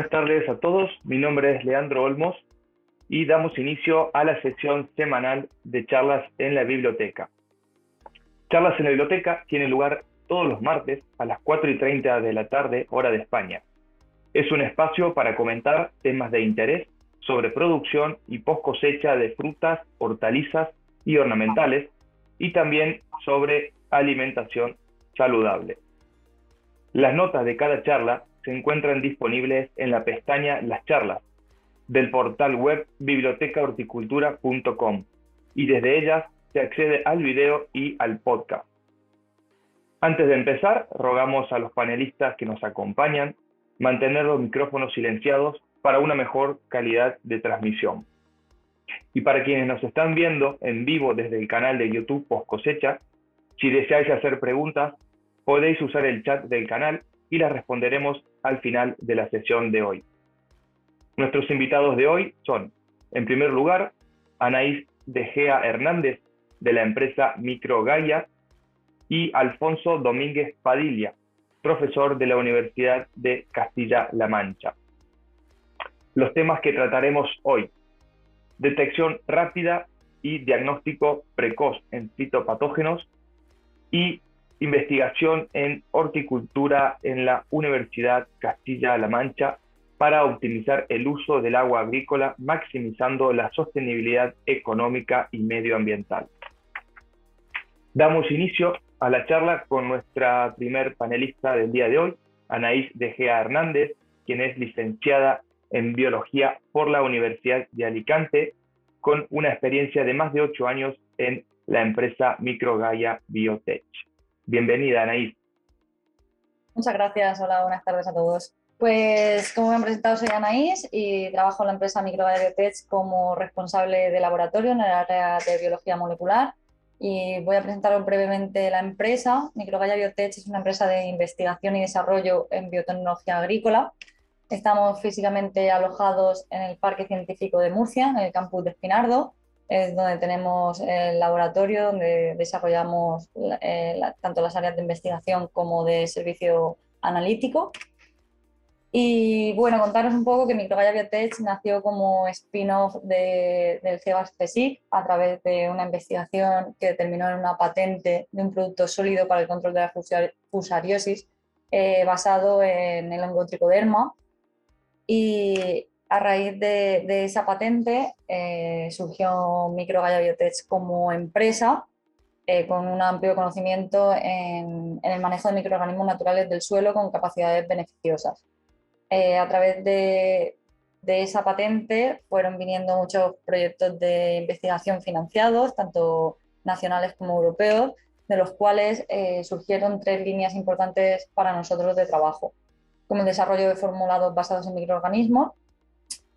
Buenas tardes a todos, mi nombre es Leandro Olmos y damos inicio a la sesión semanal de charlas en la biblioteca. Charlas en la biblioteca tienen lugar todos los martes a las 4 y 30 de la tarde, hora de España. Es un espacio para comentar temas de interés sobre producción y post cosecha de frutas, hortalizas y ornamentales y también sobre alimentación saludable. Las notas de cada charla se encuentran disponibles en la pestaña Las charlas del portal web bibliotecahorticultura.com y desde ellas se accede al video y al podcast. Antes de empezar, rogamos a los panelistas que nos acompañan mantener los micrófonos silenciados para una mejor calidad de transmisión. Y para quienes nos están viendo en vivo desde el canal de YouTube Post Cosecha, si deseáis hacer preguntas, podéis usar el chat del canal y las responderemos al final de la sesión de hoy. Nuestros invitados de hoy son, en primer lugar, Anaís De Gea Hernández, de la empresa Microgaya, y Alfonso Domínguez Padilla, profesor de la Universidad de Castilla-La Mancha. Los temas que trataremos hoy. Detección rápida y diagnóstico precoz en citopatógenos y investigación en horticultura en la Universidad Castilla-La Mancha para optimizar el uso del agua agrícola, maximizando la sostenibilidad económica y medioambiental. Damos inicio a la charla con nuestra primer panelista del día de hoy, Anaís De Gea Hernández, quien es licenciada en Biología por la Universidad de Alicante, con una experiencia de más de ocho años en la empresa Microgaya Biotech. Bienvenida, Anaís. Muchas gracias. Hola, buenas tardes a todos. Pues como me han presentado, soy Anaís y trabajo en la empresa Microgaya Biotech como responsable de laboratorio en el área de biología molecular. Y voy a presentaros brevemente la empresa. Microgaya Biotech es una empresa de investigación y desarrollo en biotecnología agrícola. Estamos físicamente alojados en el Parque Científico de Murcia, en el campus de Espinardo, es donde tenemos el laboratorio donde desarrollamos eh, tanto las áreas de investigación como de servicio analítico. Y bueno, contaros un poco que Microgaya Biotech nació como spin-off de, del CEBAS CSIC a través de una investigación que terminó en una patente de un producto sólido para el control de la fusariosis eh, basado en el hongo tricoderma. Y a raíz de, esa patente eh, surgió Microgaya Biotech como empresa eh, con un amplio conocimiento en, el manejo de microorganismos naturales del suelo con capacidades beneficiosas. Eh, a través de, esa patente fueron viniendo muchos proyectos de investigación financiados, tanto nacionales como europeos, de los cuales surgieron tres líneas importantes para nosotros de trabajo, como el desarrollo de formulados basados en microorganismos,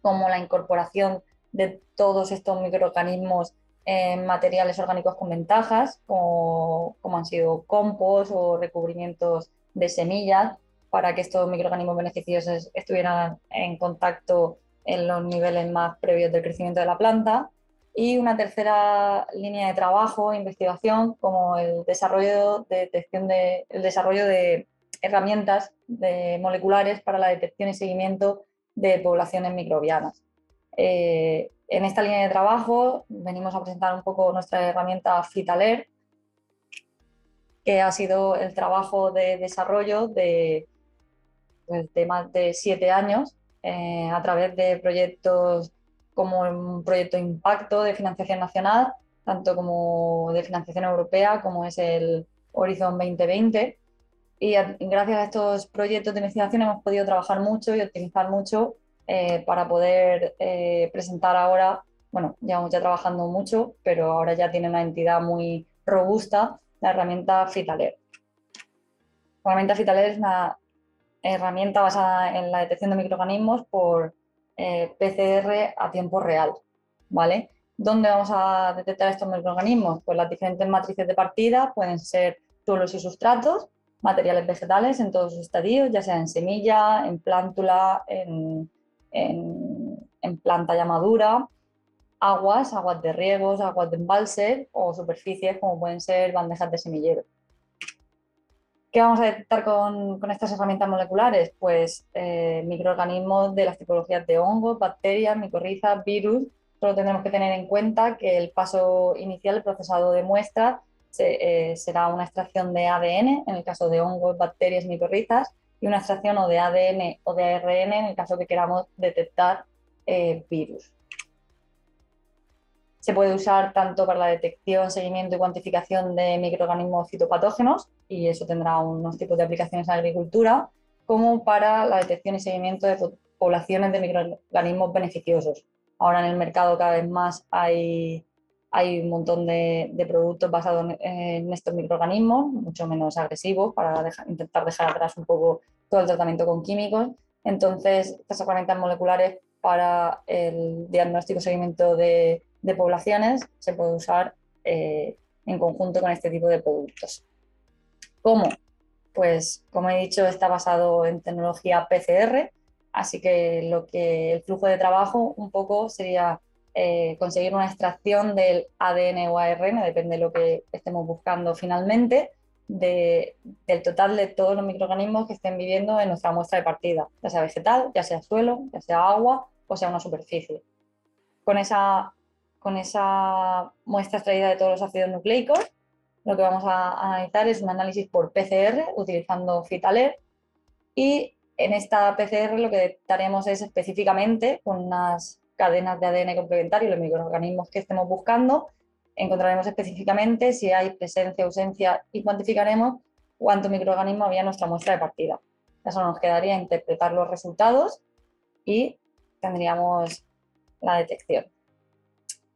como la incorporación de todos estos microorganismos en materiales orgánicos con ventajas, como, han sido compost o recubrimientos de semillas, para que estos microorganismos beneficiosos estuvieran en contacto en los niveles más previos del crecimiento de la planta. Y una tercera línea de trabajo, investigación, como el desarrollo de detección de, el desarrollo de herramientas de moleculares para la detección y seguimiento de poblaciones microbianas. Eh, en esta línea de trabajo venimos a presentar un poco nuestra herramienta Fitaler, que ha sido el trabajo de desarrollo de, pues, más de siete años eh, a través de proyectos como un proyecto Impacto de financiación nacional, tanto como de financiación europea, como es el Horizon 2020, y gracias a estos proyectos de investigación hemos podido trabajar mucho y optimizar mucho eh, para poder eh, presentar ahora, bueno, llevamos ya trabajando mucho, pero ahora ya tiene una entidad muy robusta, la herramienta Fitaler. La herramienta Fitaler es una herramienta basada en la detección de microorganismos por eh, PCR a tiempo real, ¿vale? ¿Dónde vamos a detectar estos microorganismos? Pues las diferentes matrices de partida pueden ser suelos y sustratos, materiales vegetales en todos sus estadios, ya sea en semilla, en plántula, en, planta ya madura, aguas, aguas de riegos, aguas de embalse o superficies como pueden ser bandejas de semillero. ¿Qué vamos a detectar con, estas herramientas moleculares? Pues eh, microorganismos de las tipologías de hongos, bacterias, micorrizas, virus. Solo tendremos que tener en cuenta que el paso inicial, el procesado de eh, será una extracción de ADN, en el caso de hongos, bacterias, micorrizas, y una extracción o de ADN o de ARN en el caso que queramos detectar eh, virus. Se puede usar tanto para la detección, seguimiento y cuantificación de microorganismos citopatógenos, y eso tendrá unos tipos de aplicaciones en agricultura, como para la detección y seguimiento de poblaciones de microorganismos beneficiosos. Ahora en el mercado cada vez más hay, hay un montón de, productos basados en, estos microorganismos, mucho menos agresivos, para intentar dejar atrás un poco todo el tratamiento con químicos. Entonces, estas herramientas moleculares para el diagnóstico y seguimiento de poblaciones se puede usar eh, en conjunto con este tipo de productos. ¿Cómo? Pues como he dicho, está basado en tecnología PCR, así que lo que el flujo de trabajo un poco sería eh, conseguir una extracción del ADN o ARN, depende de lo que estemos buscando finalmente, del total de todos los microorganismos que estén viviendo en nuestra muestra de partida, ya sea vegetal, ya sea suelo, ya sea agua o sea una superficie. Con esa con esa muestra extraída de todos los ácidos nucleicos, lo que vamos a analizar es un análisis por PCR utilizando Fitaler y en esta PCR lo que detectaremos es específicamente con unas cadenas de ADN complementario, los microorganismos que estemos buscando, encontraremos específicamente si hay presencia, ausencia y cuantificaremos cuánto microorganismo había en nuestra muestra de partida. Eso nos quedaría interpretar los resultados y tendríamos la detección.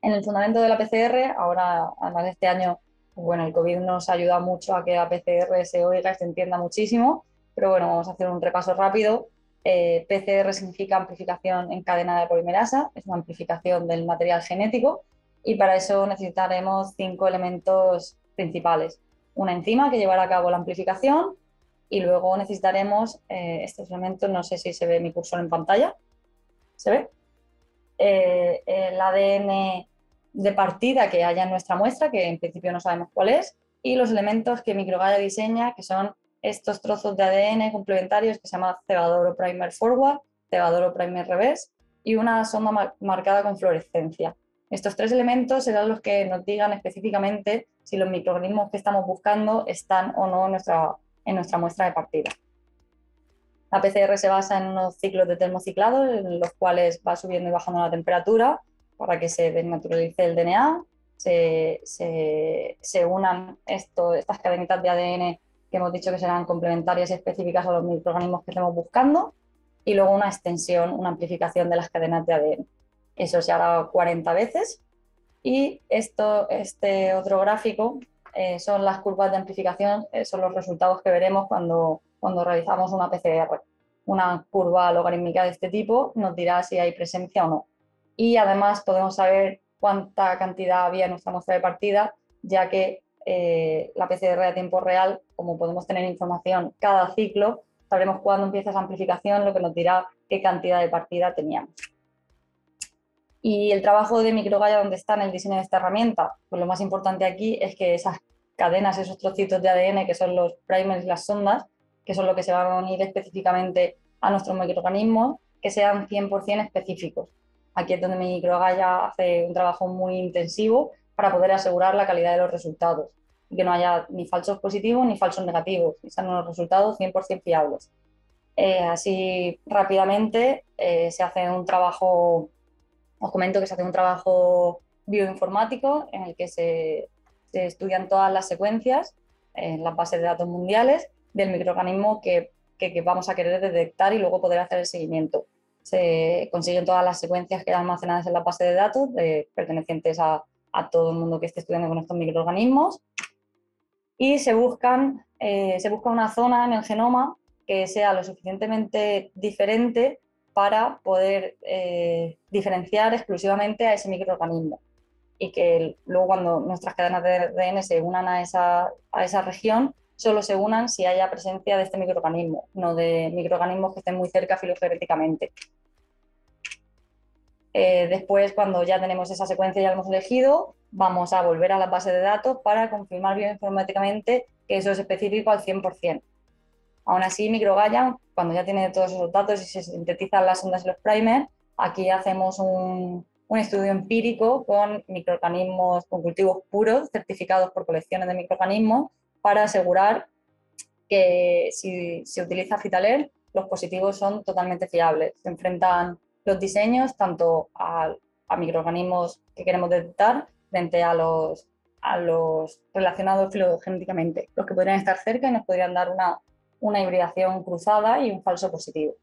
En el fundamento de la PCR, ahora, además de este año, bueno, el COVID nos ayuda mucho a que la PCR se oiga y se entienda muchísimo, pero bueno, vamos a hacer un repaso rápido. Eh, PCR significa amplificación en cadena de polimerasa, es una amplificación del material genético y para eso necesitaremos cinco elementos principales. Una enzima que llevará a cabo la amplificación y luego necesitaremos eh, estos elementos, no sé si se ve mi cursor en pantalla, ¿se ve? Eh, el ADN de partida que haya en nuestra muestra, que en principio no sabemos cuál es, y los elementos que Microgaya diseña, que son estos trozos de ADN complementarios que se llama cebador o primer forward, cebador o primer reverse, y una sonda marcada con fluorescencia. Estos tres elementos serán los que nos digan específicamente si los microorganismos que estamos buscando están o no en nuestra, en muestra de partida. La PCR se basa en unos ciclos de termociclado en los cuales va subiendo y bajando la temperatura para que se desnaturalice el DNA, se, unan estas cadenitas de ADN que hemos dicho que serán complementarias y específicas a los microorganismos que estemos buscando, y luego una extensión, una amplificación de las cadenas de ADN. Eso se hará 40 veces. Y esto, este otro gráfico eh, son las curvas de amplificación, eh, son los resultados que veremos cuando cuando realizamos una PCR. Una curva logarítmica de este tipo nos dirá si hay presencia o no. Y además podemos saber cuánta cantidad había en nuestra muestra de partida, ya que eh, la PCR a tiempo real, como podemos tener información cada ciclo, sabremos cuándo empieza esa amplificación, lo que nos dirá qué cantidad de partida teníamos. Y el trabajo de Microgaya, donde está en el diseño de esta herramienta, pues lo más importante aquí es que esas cadenas, esos trocitos de ADN, que son los primers y las sondas, que son lo que se van a unir específicamente a nuestros microorganismos, que sean 100% específicos. Aquí es donde Microgaya hace un trabajo muy intensivo para poder asegurar la calidad de los resultados y que no haya ni falsos positivos ni falsos negativos, y sean unos resultados 100% fiables. Eh, así rápidamente eh, se hace un trabajo, os comento que se hace un trabajo bioinformático en el que se, se estudian todas las secuencias en las bases de datos mundiales del microorganismo que, vamos a querer detectar y luego poder hacer el seguimiento. Se consiguen todas las secuencias que almacenadas en la base de datos pertenecientes a, todo el mundo que esté estudiando con estos microorganismos y se, buscan, eh, se busca una zona en el genoma que sea lo suficientemente diferente para poder eh, diferenciar exclusivamente a ese microorganismo y que luego cuando nuestras cadenas de ADN se unan a esa, a esa región solo se unan si haya presencia de este microorganismo, no de microorganismos que estén muy cerca filogenéticamente. Eh, después, cuando ya tenemos esa secuencia y ya la hemos elegido, vamos a volver a la base de datos para confirmar bioinformáticamente que eso es específico al 100%. Aún así, Microgaya, cuando ya tiene todos esos datos y se sintetizan las ondas y los primers, aquí hacemos un, un estudio empírico con microorganismos, con cultivos puros, certificados por colecciones de microorganismos, para asegurar que si se utiliza Fitaler, los positivos son totalmente fiables. Se enfrentan los diseños tanto a, microorganismos que queremos detectar frente a los, a los relacionados filogenéticamente, los que podrían estar cerca y nos podrían dar una, una hibridación cruzada y un falso positivo.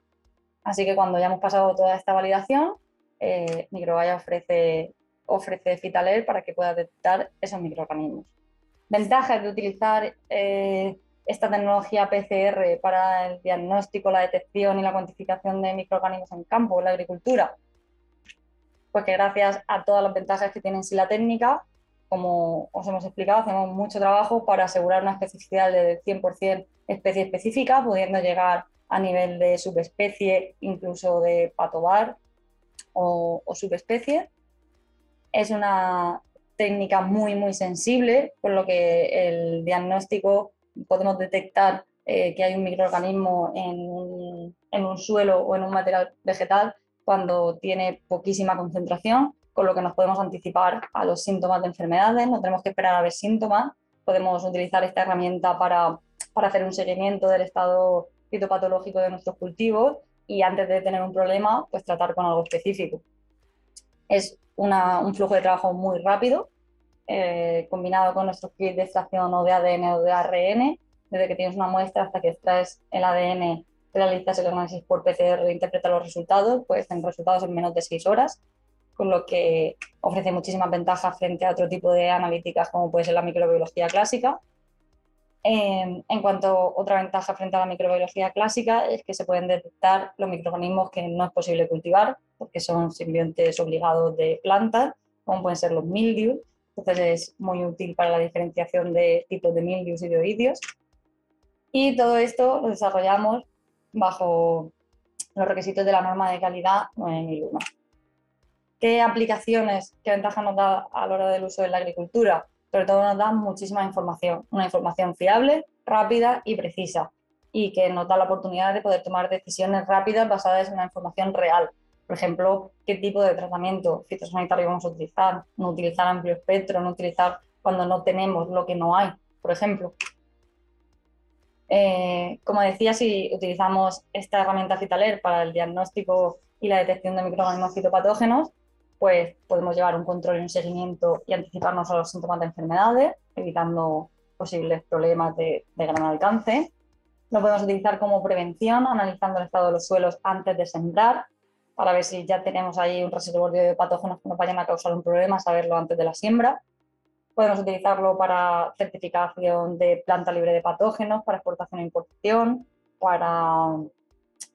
Así que cuando ya hemos pasado toda esta validación, eh, ofrece, ofrece Fitaler para que pueda detectar esos microorganismos. Ventajas de utilizar eh, esta tecnología PCR para el diagnóstico, la detección y la cuantificación de microorganismos en campo, en la agricultura? Pues que gracias a todas las ventajas que tiene en sí la técnica, como os hemos explicado, hacemos mucho trabajo para asegurar una especificidad de 100% especie específica, pudiendo llegar a nivel de subespecie, incluso de patobar o, o subespecie. Es una técnica muy, muy sensible, por lo que el diagnóstico podemos detectar eh, que hay un microorganismo en un, en un, suelo o en un material vegetal cuando tiene poquísima concentración, con lo que nos podemos anticipar a los síntomas de enfermedades, no tenemos que esperar a ver síntomas, podemos utilizar esta herramienta para, para hacer un seguimiento del estado fitopatológico de nuestros cultivos y antes de tener un problema, pues tratar con algo específico. Es una, un flujo de trabajo muy rápido, eh, combinado con nuestros kits de extracción o de ADN o de ARN, desde que tienes una muestra hasta que extraes el ADN, realizas el análisis por PCR e interpretas los resultados, pues en resultados en menos de 6 horas, con lo que ofrece muchísimas ventajas frente a otro tipo de analíticas como puede ser la microbiología clásica. Em, en cuanto otra ventaja frente a la microbiología clásica es que se pueden detectar los microorganismos que no es posible cultivar porque son simbiontes obligados de plantas, como pueden ser los mildews, entonces es muy útil para la diferenciación de tipos de mildios y de oidios. Y todo esto lo desarrollamos bajo los requisitos de la norma de calidad 9001. ¿Qué aplicaciones, qué ventaja nos da a la hora del uso de la agricultura? Sobre todo nos da muchísima información, una información fiable, rápida y precisa, y que nos da la oportunidad de poder tomar decisiones rápidas basadas en una información real, por ejemplo, qué tipo de tratamiento fitosanitario vamos a utilizar, no utilizar amplio espectro, no utilizar cuando no tenemos lo que no hay, por ejemplo. Eh, como decía, si utilizamos esta herramienta Fitaler para el diagnóstico y la detección de microorganismos fitopatógenos, pues podemos llevar un control y un seguimiento y anticiparnos a los síntomas de enfermedades, evitando posibles problemas de, de gran alcance. Lo podemos utilizar como prevención, analizando el estado de los suelos antes de sembrar, para ver si ya tenemos ahí un reservorio de patógenos que nos vayan a causar un problema, saberlo antes de la siembra. Podemos utilizarlo para certificación de planta libre de patógenos, para exportación e importación, para,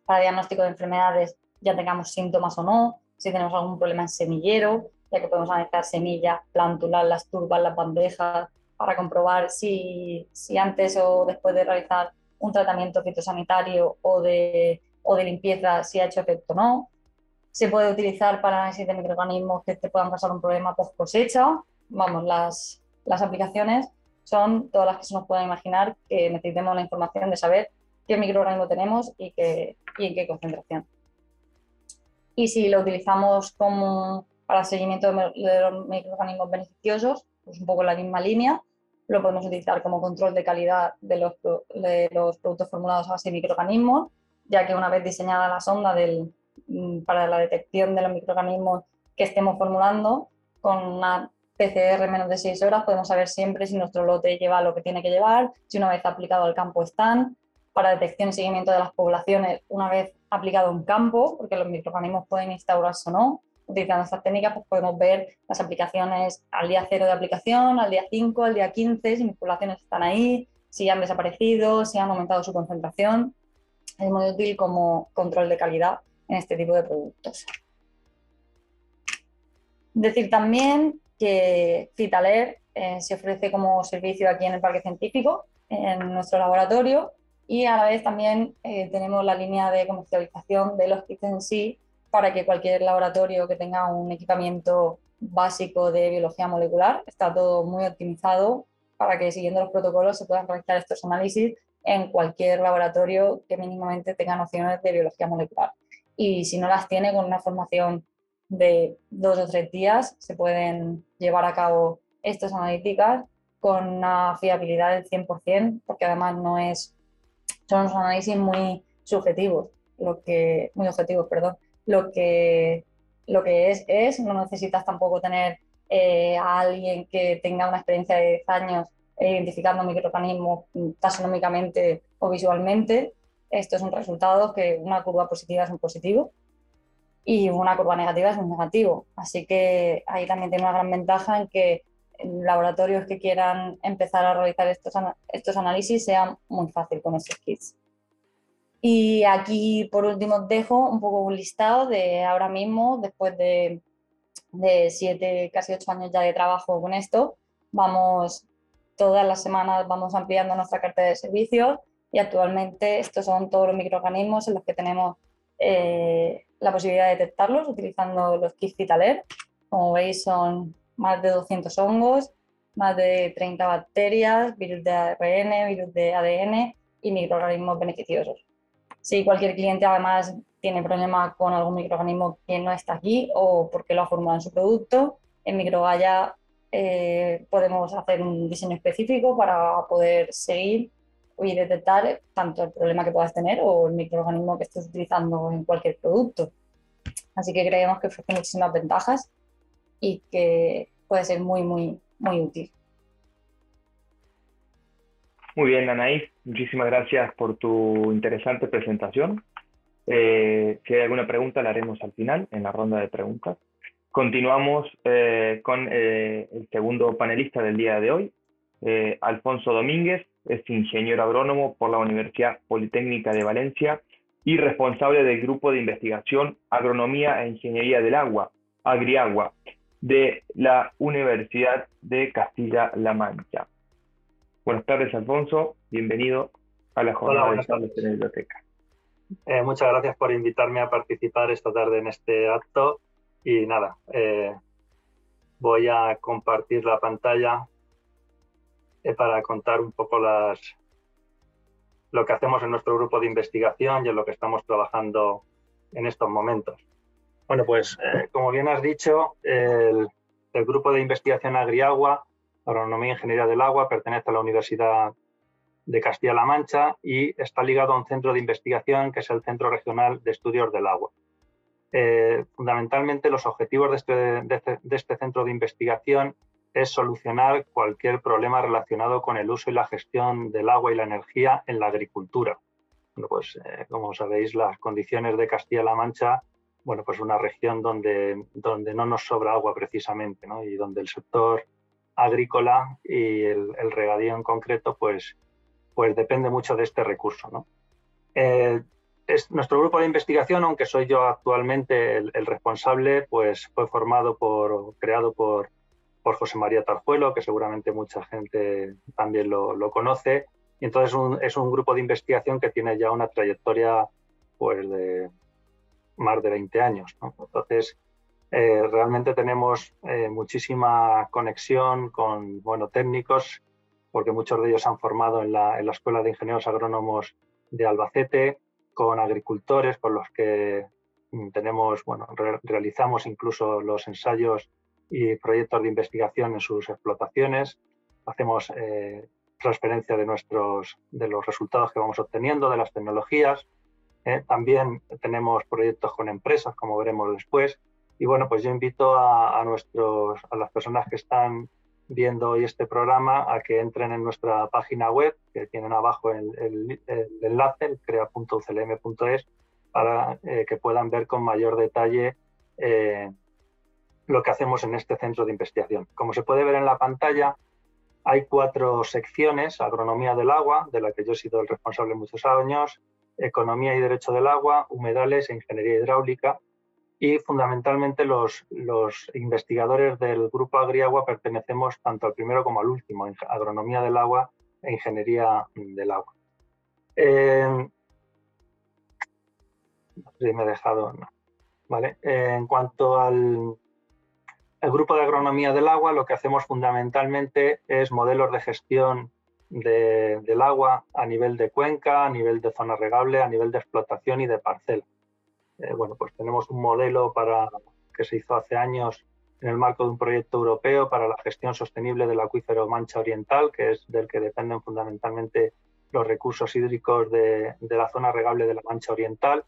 para diagnóstico de enfermedades, ya tengamos síntomas o no, si tenemos algún problema en semillero, ya que podemos analizar semillas, plántulas, las turbas, las bandejas, para comprobar si, si antes o después de realizar un tratamiento fitosanitario o de, o de limpieza si ha hecho efecto o no se puede utilizar para análisis de microorganismos que te puedan causar un problema post cosecha. Vamos, las, las aplicaciones son todas las que se nos puedan imaginar que necesitemos la información de saber qué microorganismo tenemos y, qué, y en qué concentración. Y si lo utilizamos como para seguimiento de los microorganismos beneficiosos, pues un poco en la misma línea, lo podemos utilizar como control de calidad de los, de los productos formulados a base de microorganismos, ya que una vez diseñada la sonda del, para la detección de los microorganismos que estemos formulando, con una PCR menos de 6 horas podemos saber siempre si nuestro lote lleva lo que tiene que llevar, si una vez aplicado al campo están, para detección y seguimiento de las poblaciones una vez aplicado un campo, porque los microorganismos pueden instaurarse o no. Utilizando estas técnicas pues podemos ver las aplicaciones al día 0 de aplicación, al día 5, al día 15, si mis poblaciones están ahí, si han desaparecido, si han aumentado su concentración. Es muy útil como control de calidad en este tipo de productos. Decir también que Citaler eh, se ofrece como servicio aquí en el Parque Científico, en nuestro laboratorio, y a la vez también eh, tenemos la línea de comercialización de los kits en sí para que cualquier laboratorio que tenga un equipamiento básico de biología molecular, está todo muy optimizado para que siguiendo los protocolos se puedan realizar estos análisis en cualquier laboratorio que mínimamente tenga nociones de biología molecular. Y si no las tiene, con una formación de dos o tres días se pueden llevar a cabo estas analíticas con una fiabilidad del 100%, porque además no es, son unos análisis muy subjetivos, lo que, muy objetivos, perdón, lo que, lo que es, es, no necesitas tampoco tener eh, a alguien que tenga una experiencia de 10 años identificando microorganismos taxonómicamente o visualmente. Esto es un resultado que una curva positiva es un positivo y una curva negativa es un negativo. Así que ahí también tiene una gran ventaja en que laboratorios que quieran empezar a realizar estos, estos análisis sea muy fácil con estos kits. Y aquí, por último, dejo un poco un listado de ahora mismo, después de, de siete, casi ocho años ya de trabajo con esto, vamos todas las semanas vamos ampliando nuestra cartera de servicios y actualmente estos son todos los microorganismos en los que tenemos eh, la posibilidad de detectarlos utilizando los kits Citaler. Como veis son más de 200 hongos, más de 30 bacterias, virus de ARN, virus de ADN y microorganismos beneficiosos. Si cualquier cliente además tiene problemas con algún microorganismo que no está aquí o porque lo ha formado en su producto, en Microgaya eh, podemos hacer un diseño específico para poder seguir y detectar tanto el problema que puedas tener o el microorganismo que estés utilizando en cualquier producto. Así que creemos que ofrece muchísimas ventajas y que puede ser muy, muy, muy útil. Muy bien, Anaís, muchísimas gracias por tu interesante presentación. Eh, si hay alguna pregunta, la haremos al final, en la ronda de preguntas. Continuamos eh, con eh, el segundo panelista del día de hoy, Alfonso Domínguez, es ingeniero agrónomo por la Universidad Politécnica de Valencia y responsable del Grupo de Investigación Agronomía e Ingeniería del Agua, Agriagua, de la Universidad de Castilla-La Mancha. Buenas tardes, Alfonso. Bienvenido a la jornada de tardes en la biblioteca. Eh, muchas gracias por invitarme a participar esta tarde en este acto. Y nada, eh, voy a compartir la pantalla eh, para contar un poco las, lo que hacemos en nuestro grupo de investigación y en lo que estamos trabajando en estos momentos. Bueno, pues como bien has dicho, el, el grupo de investigación Agriagua Agronomía e Ingeniería del Agua, pertenece a la Universidad de Castilla-La Mancha y está ligado a un centro de investigación que es el Centro Regional de Estudios del Agua. Eh, fundamentalmente los objetivos de este, este, de este, centro de investigación es solucionar cualquier problema relacionado con el uso y la gestión del agua y la energía en la agricultura. Bueno, pues eh, como sabéis, las condiciones de Castilla-La Mancha, bueno, pues una región donde, donde no nos sobra agua precisamente, ¿no? y donde el sector agrícola y el, regadío en concreto, pues, pues depende mucho de este recurso. ¿no? Eh, es, nuestro grupo de investigación, aunque soy yo actualmente el, responsable, pues fue formado por, creado por, por, José María Tarjuelo, que seguramente mucha gente también lo, conoce. Y entonces es un grupo de investigación que tiene ya una trayectoria pues, de más de 20 años. Entonces, eh, realmente tenemos eh, muchísima conexión con bueno, técnicos, porque muchos de ellos han formado en la, Escuela de Ingenieros Agrónomos de Albacete, con agricultores con los que mm, tenemos, bueno, realizamos incluso los ensayos y proyectos de investigación en sus explotaciones. Hacemos eh, transferencia de, nuestros, de los resultados que vamos obteniendo, de las tecnologías. también tenemos proyectos con empresas, como veremos después, y bueno, pues yo invito a, nuestros, a las personas que están viendo hoy este programa a que entren en nuestra página web, que tienen abajo el, el, el enlace, crea.uclm.es, para eh, que puedan ver con mayor detalle eh, lo que hacemos en este centro de investigación. Como se puede ver en la pantalla, hay cuatro secciones, agronomía del agua, de la que yo he sido el responsable muchos años, economía y derecho del agua, humedales e ingeniería hidráulica, y fundamentalmente los, investigadores del grupo Agriagua pertenecemos tanto al primero como al último, agronomía del agua e ingeniería del agua. Eh, si me he dejado, ¿vale? en cuanto al, el grupo de agronomía del agua lo que hacemos fundamentalmente es modelos de gestión del agua a nivel de cuenca, a nivel de zona regable, a nivel de explotación y de parcela. Eh, bueno, pues tenemos un modelo para, que se hizo hace años en el marco de un proyecto europeo para la gestión sostenible del acuífero Mancha Oriental, que es del que dependen fundamentalmente los recursos hídricos de, la zona regable de la Mancha Oriental.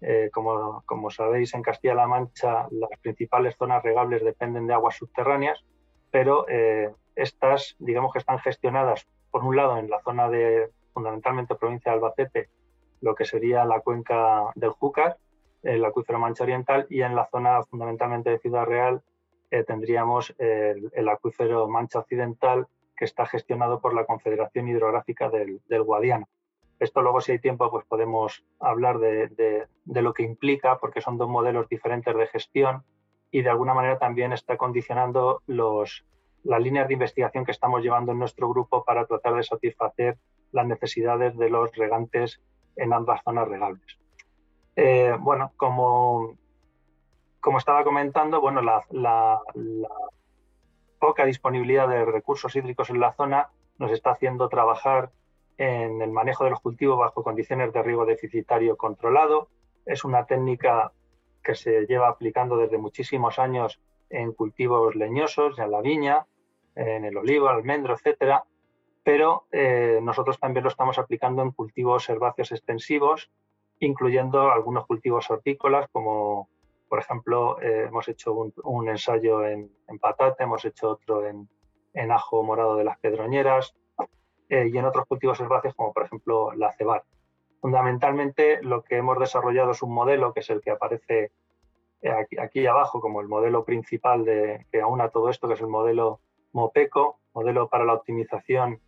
Eh, como, sabéis, en Castilla-La Mancha las principales zonas regables dependen de aguas subterráneas, pero eh, estas, digamos que están gestionadas, por un lado, en la zona de fundamentalmente provincia de Albacete, lo que sería la cuenca del Júcar, el acuífero Mancha Oriental, y en la zona fundamentalmente de Ciudad Real eh, tendríamos el, acuífero Mancha Occidental, que está gestionado por la Confederación Hidrográfica del, Guadiana. Esto luego, si hay tiempo, pues podemos hablar de, lo que implica, porque son dos modelos diferentes de gestión y de alguna manera también está condicionando los, las líneas de investigación que estamos llevando en nuestro grupo para tratar de satisfacer las necesidades de los regantes en ambas zonas regables. Eh, bueno, como, como estaba comentando, bueno, la, poca disponibilidad de recursos hídricos en la zona nos está haciendo trabajar en el manejo de los cultivos bajo condiciones de riego deficitario controlado. Es una técnica que se lleva aplicando desde muchísimos años en cultivos leñosos, en la viña, en el olivo, almendro, etcétera, pero eh, nosotros también lo estamos aplicando en cultivos herbáceos extensivos incluyendo algunos cultivos hortícolas, como por ejemplo eh, hemos hecho un, ensayo en, patata, hemos hecho otro en, ajo morado de las pedroñeras eh, y en otros cultivos herbáceos como por ejemplo la cebar. Fundamentalmente lo que hemos desarrollado es un modelo que es el que aparece eh, aquí, aquí abajo como el modelo principal que aúna todo esto, que es el modelo MOPECO, modelo para la optimización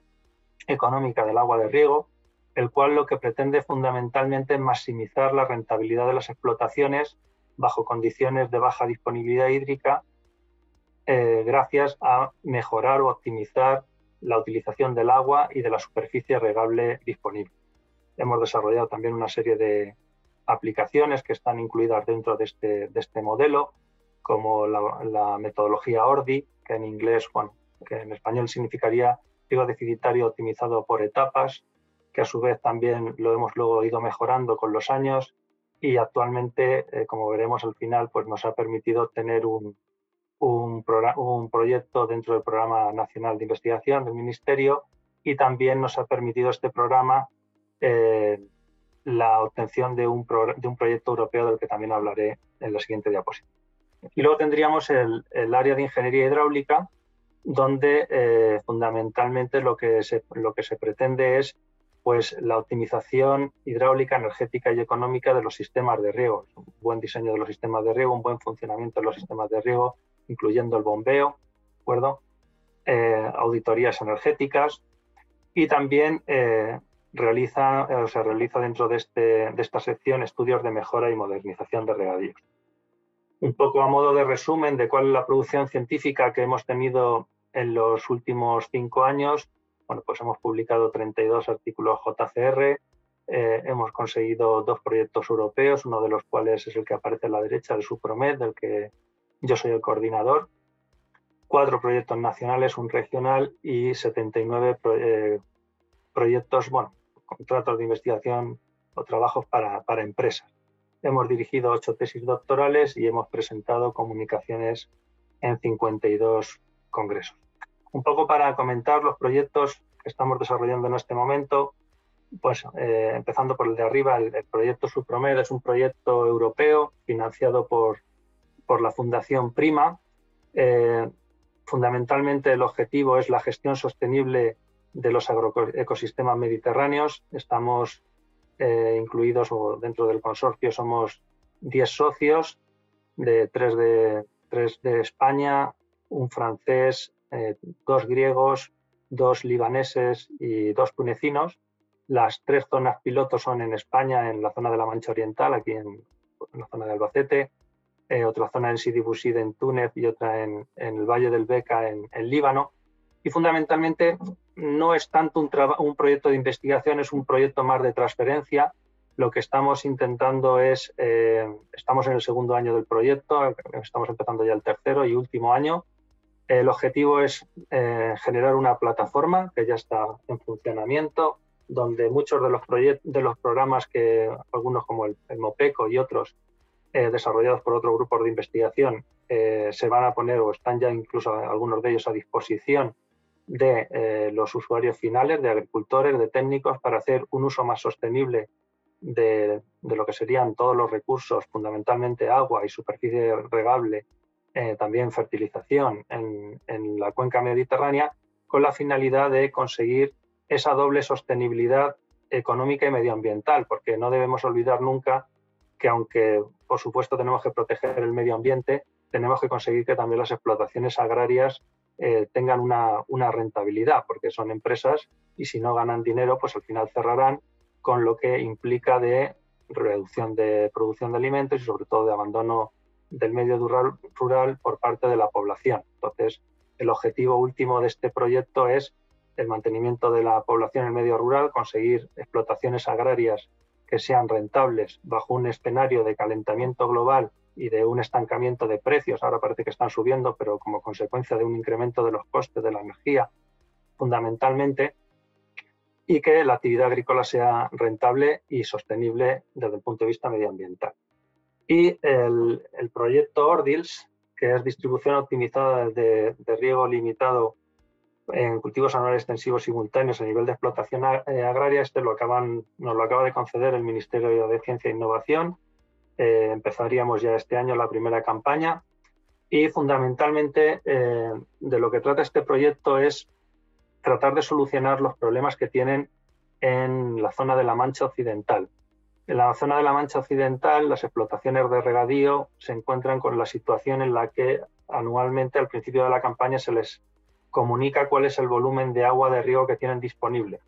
económica del agua de riego, el cual lo que pretende fundamentalmente es maximizar la rentabilidad de las explotaciones bajo condiciones de baja disponibilidad hídrica, eh, gracias a mejorar o optimizar la utilización del agua y de la superficie regable disponible. Hemos desarrollado también una serie de aplicaciones que están incluidas dentro de este, este modelo, como la, metodología ORDI, que en inglés, bueno, que en español significaría riego deficitario optimizado por etapas, que a su vez también lo hemos luego ido mejorando con los años y actualmente, eh, como veremos al final, pues nos ha permitido tener un, un, un, proyecto dentro del Programa Nacional de Investigación del Ministerio y también nos ha permitido este programa eh, la obtención de un, de un proyecto europeo del que también hablaré en la siguiente diapositiva. Y luego tendríamos el, el área de ingeniería hidráulica, donde eh, fundamentalmente lo que, se, lo que se pretende es pues la optimización hidráulica, energética y económica de los sistemas de riego. Un buen diseño de los sistemas de riego, un buen funcionamiento de los sistemas de riego, incluyendo el bombeo, acuerdo? Eh, auditorías energéticas y también eh, realiza, eh, se realiza dentro de, este, de esta sección estudios de mejora y modernización de regadíos. Un poco a modo de resumen de cuál es la producción científica que hemos tenido en los últimos cinco años, bueno, pues hemos publicado 32 artículos JCR, hemos conseguido dos proyectos europeos, uno de los cuales es el que aparece a la derecha, el Supromed, del que yo soy el coordinador, cuatro proyectos nacionales, un regional y 79 eh, proyectos, bueno, contratos de investigación o trabajos para, para empresas. Hemos dirigido ocho tesis doctorales y hemos presentado comunicaciones en 52 congresos. Un poco para comentar los proyectos que estamos desarrollando en este momento, pues eh, empezando por el de arriba, el, proyecto Supromed es un proyecto europeo financiado por, por la Fundación Prima. Eh, fundamentalmente el objetivo es la gestión sostenible de los agroecosistemas mediterráneos. Estamos eh, incluidos dentro del consorcio somos 10 socios, de tres de, España, un francés, eh, dos griegos, dos libaneses y dos tunecinos. Las tres zonas pilotos son en España, en la zona de la Mancha Oriental, aquí en, la zona de Albacete, eh, otra zona en Sidi Bouzid en Túnez y otra en, el Valle del Beca en, Líbano. Y fundamentalmente no es tanto un, un, proyecto de investigación, es un proyecto más de transferencia lo que estamos intentando es, eh, estamos en el segundo año del proyecto, estamos empezando ya el tercero y último año. El objetivo es eh, generar una plataforma que ya está en funcionamiento, donde muchos de los, de los programas que algunos como el, MOPECO y otros eh, desarrollados por otros grupos de investigación se van a poner o están ya incluso algunos de ellos a disposición de los usuarios finales, de agricultores, de técnicos, para hacer un uso más sostenible de, lo que serían todos los recursos, fundamentalmente agua y superficie regable, eh, también fertilización en, la cuenca mediterránea, con la finalidad de conseguir esa doble sostenibilidad económica y medioambiental, porque no debemos olvidar nunca que aunque por supuesto tenemos que proteger el medio ambiente, tenemos que conseguir que también las explotaciones agrarias eh, tengan una, rentabilidad, porque son empresas y si no ganan dinero, pues al final cerrarán con lo que implica de reducción de producción de alimentos y sobre todo de abandono del medio rural, por parte de la población. Entonces, el objetivo último de este proyecto es el mantenimiento de la población en el medio rural, conseguir explotaciones agrarias que sean rentables bajo un escenario de calentamiento global y de un estancamiento de precios. Ahora parece que están subiendo, pero como consecuencia de un incremento de los costes de la energía, fundamentalmente, y que la actividad agrícola sea rentable y sostenible desde el punto de vista medioambiental. Y el, proyecto ORDILS, que es distribución optimizada de, riego limitado en cultivos anuales extensivos simultáneos a nivel de explotación eh, agraria, este lo acaban, nos lo acaba de conceder el Ministerio de Ciencia e Innovación. Eh, empezaríamos ya este año la primera campaña y fundamentalmente eh, de lo que trata este proyecto es tratar de solucionar los problemas que tienen en la zona de la Mancha Occidental. En la zona de la Mancha Occidental, las explotaciones de regadío se encuentran con la situación en la que anualmente al principio de la campaña se les comunica cuál es el volumen de agua de riego que tienen disponible.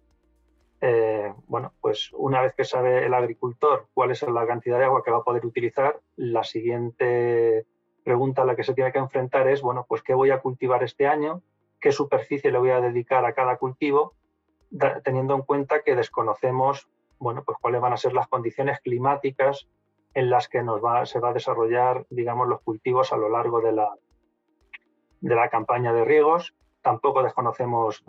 Eh, bueno, pues una vez que sabe el agricultor cuál es la cantidad de agua que va a poder utilizar, la siguiente pregunta a la que se tiene que enfrentar es, bueno, pues qué voy a cultivar este año, qué superficie le voy a dedicar a cada cultivo, teniendo en cuenta que desconocemos bueno, pues cuáles van a ser las condiciones climáticas en las que se va a desarrollar, digamos, los cultivos a lo largo de la, de la campaña de riegos. Tampoco desconocemos,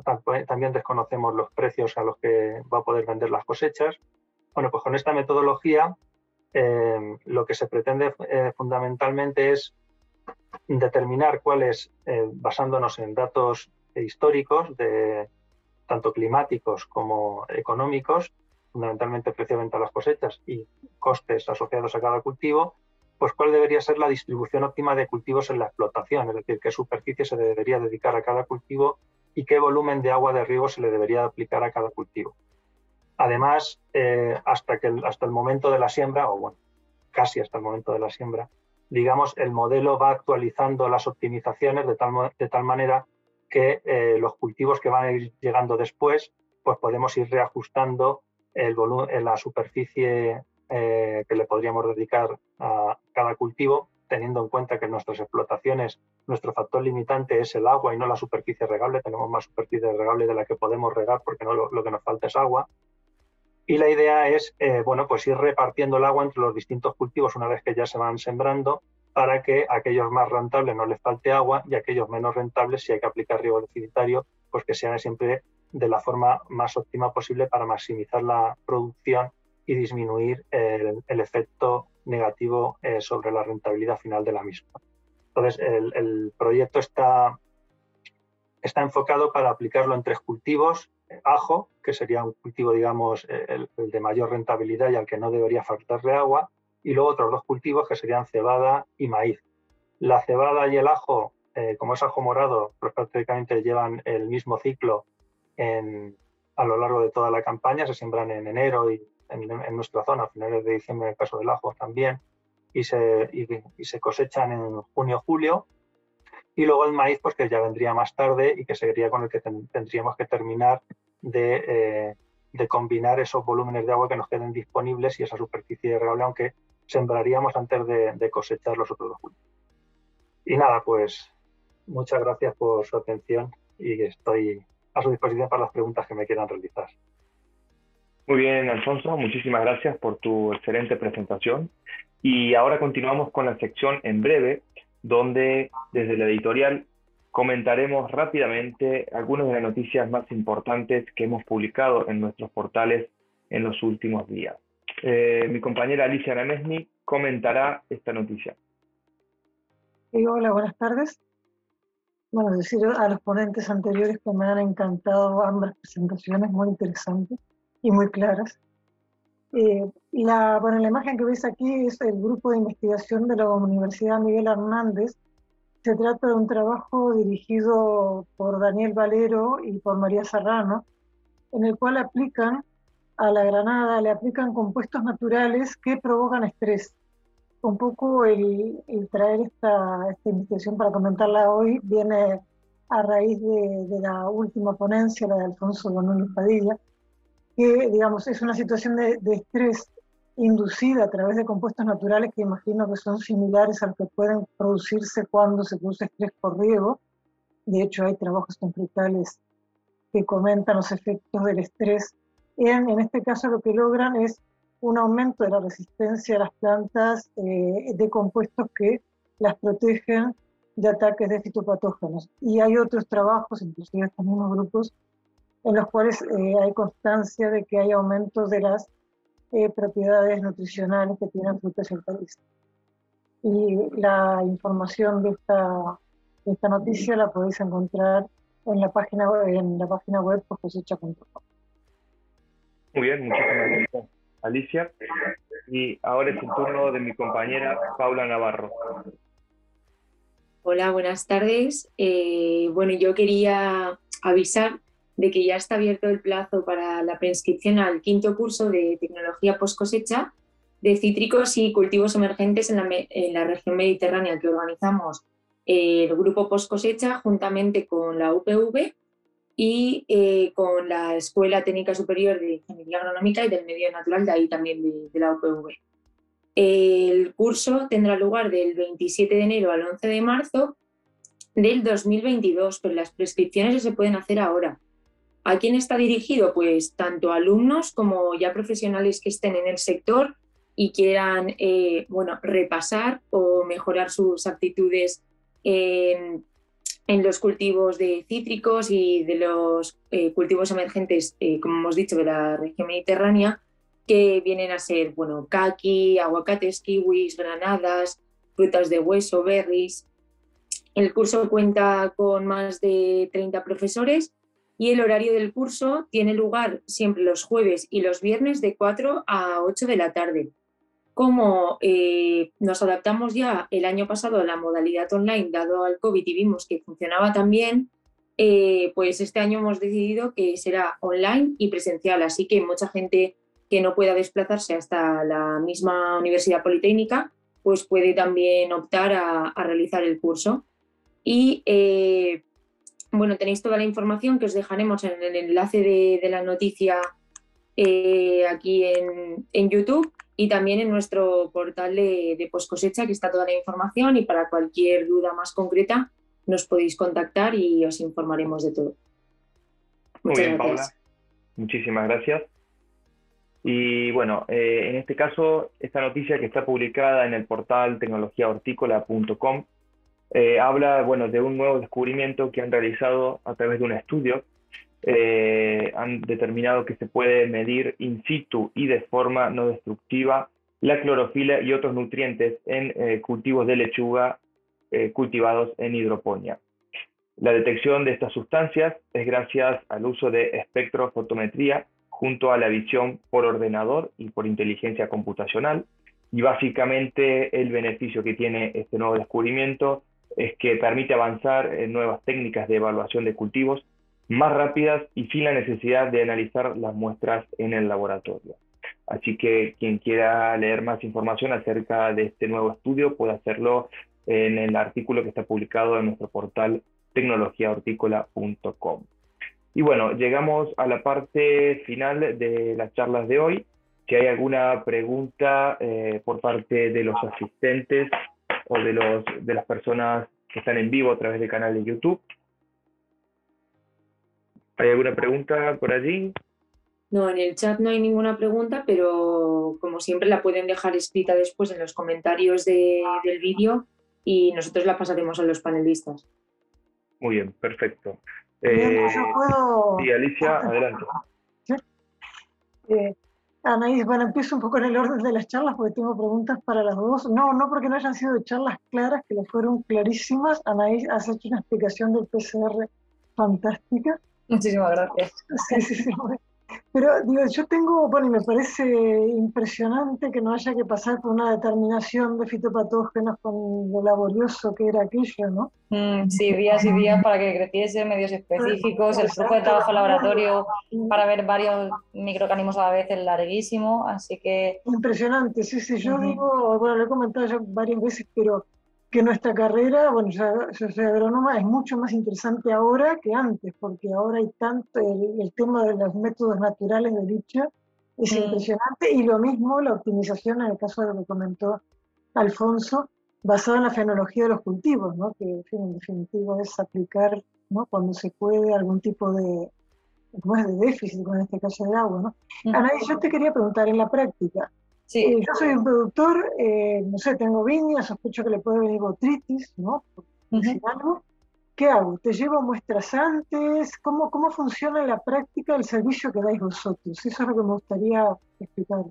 también desconocemos los precios a los que va a poder vender las cosechas. Bueno, pues con esta metodología eh, lo que se pretende eh, fundamentalmente es determinar cuáles, eh, basándonos en datos históricos, de, tanto climáticos como económicos, fundamentalmente precio de venta a las cosechas y costes asociados a cada cultivo, pues cuál debería ser la distribución óptima de cultivos en la explotación, es decir, qué superficie se debería dedicar a cada cultivo y qué volumen de agua de riego se le debería aplicar a cada cultivo. Además, eh, hasta, que hasta el momento de la siembra, o bueno, casi hasta el momento de la siembra, digamos, el modelo va actualizando las optimizaciones de tal, de tal manera que eh, los cultivos que van a ir llegando después, pues podemos ir reajustando el la superficie eh, que le podríamos dedicar a cada cultivo, teniendo en cuenta que en nuestras explotaciones nuestro factor limitante es el agua y no la superficie regable. Tenemos más superficie regable de la que podemos regar porque no lo que nos falta es agua. Y la idea es, eh, bueno, pues ir repartiendo el agua entre los distintos cultivos una vez que ya se van sembrando para que a aquellos más rentables no les falte agua y a aquellos menos rentables, si hay que aplicar riego deficitario, pues que sean siempre de la forma más óptima posible para maximizar la producción y disminuir el, efecto negativo eh, sobre la rentabilidad final de la misma. Entonces, el, proyecto está, está enfocado para aplicarlo en tres cultivos ajo, que sería un cultivo, digamos, el, de mayor rentabilidad y al que no debería faltarle agua, y luego otros dos cultivos que serían cebada y maíz. La cebada y el ajo, eh, como es ajo morado, pues prácticamente llevan el mismo ciclo a lo largo de toda la campaña, se siembran en enero y en, nuestra zona, a finales de diciembre en el caso del ajo también, y se, y se cosechan en junio-julio y luego el maíz, pues que ya vendría más tarde y que sería con el que tendríamos que terminar eh, de, combinar esos volúmenes de agua que nos queden disponibles y esa superficie regable, aunque sembraríamos antes de, cosechar los otros dos cultivos. Y nada, pues muchas gracias por su atención y estoy a su disposición para las preguntas que me quieran realizar. Muy bien, Alfonso, muchísimas gracias por tu excelente presentación. Y ahora continuamos con la sección en breve, donde desde la editorial comentaremos rápidamente algunas de las noticias más importantes que hemos publicado en nuestros portales en los últimos días. Eh, mi compañera Alicia Namesni comentará esta noticia. hola, buenas tardes. Bueno, decir a los ponentes anteriores que me han encantado ambas presentaciones, muy interesantes y muy claras. Eh, la, bueno, la imagen que veis aquí es el grupo de investigación de la Universidad Miguel Hernández. Se trata de un trabajo dirigido por Daniel Valero y por María Serrano, en el cual aplican a la granada, le aplican compuestos naturales que provocan estrés un poco el, traer esta, esta, investigación para comentarla hoy viene a raíz de, la última ponencia, la de Alfonso Bononi Padilla, que digamos es una situación de, estrés inducida a través de compuestos naturales que imagino que son similares a los que pueden producirse cuando se produce estrés por riego. De hecho, hay trabajos tempritales que comentan los efectos del estrés. En, en este caso, lo que logran es un aumento de la resistencia a las plantas eh, de compuestos que las protegen de ataques de fitopatógenos. Y hay otros trabajos, inclusive estos mismos grupos, en los cuales eh, hay constancia de que hay aumento de las eh, propiedades nutricionales que tienen frutas y hortalizas. Y la información de esta, de esta noticia la podéis encontrar en la página, en la página web cosecha.com. Muy bien, muchísimas gracias. Alicia. Y ahora es el turno de mi compañera Paula Navarro. Hola, buenas tardes. Eh, bueno, yo quería avisar de que ya está abierto el plazo para la prescripción al quinto curso de tecnología post cosecha de cítricos y cultivos emergentes en la, región mediterránea que organizamos el grupo post cosecha juntamente con la UPV y eh, con la Escuela Técnica Superior de Ingeniería Agronómica y del Medio Natural, de ahí también de, la UPV. El curso tendrá lugar del 27 de enero al 11 de marzo del 2022, pero las prescripciones se pueden hacer ahora. ¿A quién está dirigido? Pues tanto alumnos como ya profesionales que estén en el sector y quieran eh, bueno, repasar o mejorar sus aptitudes en los cultivos de cítricos y de los eh, cultivos emergentes, eh, como hemos dicho, de la región mediterránea, que vienen a ser, bueno, kaki, aguacates, kiwis, granadas, frutas de hueso, berries. El curso cuenta con más de 30 profesores y el horario del curso tiene lugar siempre los jueves y los viernes de 4 a 8 de la tarde como eh, nos adaptamos ya el año pasado a la modalidad online dado al COVID y vimos que funcionaba tan bien, eh, pues este año hemos decidido que será online y presencial, así que mucha gente que no pueda desplazarse hasta la misma Universidad Politécnica, pues puede también optar a, realizar el curso. Y eh, bueno, tenéis toda la información que os dejaremos en el enlace de, la noticia aquí en, en YouTube y también en nuestro portal de, de post cosecha que está toda la información y para cualquier duda más concreta nos podéis contactar y os informaremos de todo. Muy bien, Paula. Muchísimas gracias. Y bueno, eh, en este caso, esta noticia que está publicada en el portal tecnologiahortícola.com eh, habla bueno, de un nuevo descubrimiento que han realizado a través de un estudio eh, han determinado que se puede medir in situ y de forma no destructiva la clorofila y otros nutrientes en eh, cultivos de lechuga cultivados en hidroponía. La detección de estas sustancias es gracias al uso de espectrofotometría junto a la visión por ordenador y por inteligencia computacional. Y básicamente el beneficio que tiene este nuevo descubrimiento es que permite avanzar en nuevas técnicas de evaluación de cultivos más rápidas y sin la necesidad de analizar las muestras en el laboratorio. Así que quien quiera leer más información acerca de este nuevo estudio puede hacerlo en el artículo que está publicado en nuestro portal tecnologiahortícola.com. Y bueno, llegamos a la parte final de las charlas de hoy. Si hay alguna pregunta eh, por parte de los asistentes o de, los, de las personas que están en vivo a través del canal de YouTube, ¿Hay alguna pregunta por allí? No, en el chat no hay ninguna pregunta, pero como siempre la pueden dejar escrita después en los comentarios del vídeo y nosotros la pasaremos a los panelistas. Muy bien, perfecto. Bien, yo Eh, puedo... sí, Alicia, adelante. Eh, Anaís, bueno, empiezo un poco en el orden de las charlas porque tengo preguntas para las dos. No, no porque no hayan sido charlas claras, que lo fueron clarísimas. Anaís, has hecho una explicación del PCR fantástica. Muchísimas gracias. Sí, sí, sí. Pero digo, yo tengo, bueno, y me parece impresionante que no haya que pasar por una determinación de fitopatógenos con lo laborioso que era aquello, ¿no? Mm, sí, días y días para que creciese, medios específicos, el flujo de trabajo en laboratorio para ver varios microorganismos a la vez es larguísimo, así que Impresionante, sí, sí, yo digo, bueno, lo he comentado ya varias veces, pero que nuestra carrera, bueno, ya, yo soy agrónoma, es mucho más interesante ahora que antes, porque ahora hay tanto, el, el tema de los métodos naturales de dicha es Mm. impresionante, y lo mismo la optimización en el caso de lo que comentó Alfonso, basado en la fenología de los cultivos, ¿no? que en fin, en definitiva es aplicar, ¿no? cuando se puede, algún tipo de, ¿cómo es? de déficit, como en este caso del agua. ¿no? Ujú. Anaís, yo te quería preguntar, en la práctica, sí, eh, yo soy un productor, eh, no sé, tengo viña, sospecho que le puede venir botritis, ¿no? Decir algo. ¿Qué hago? ¿Te llevo muestras antes? ¿Cómo, ¿Cómo funciona en la práctica el servicio que dais vosotros? Eso es lo que me gustaría explicar.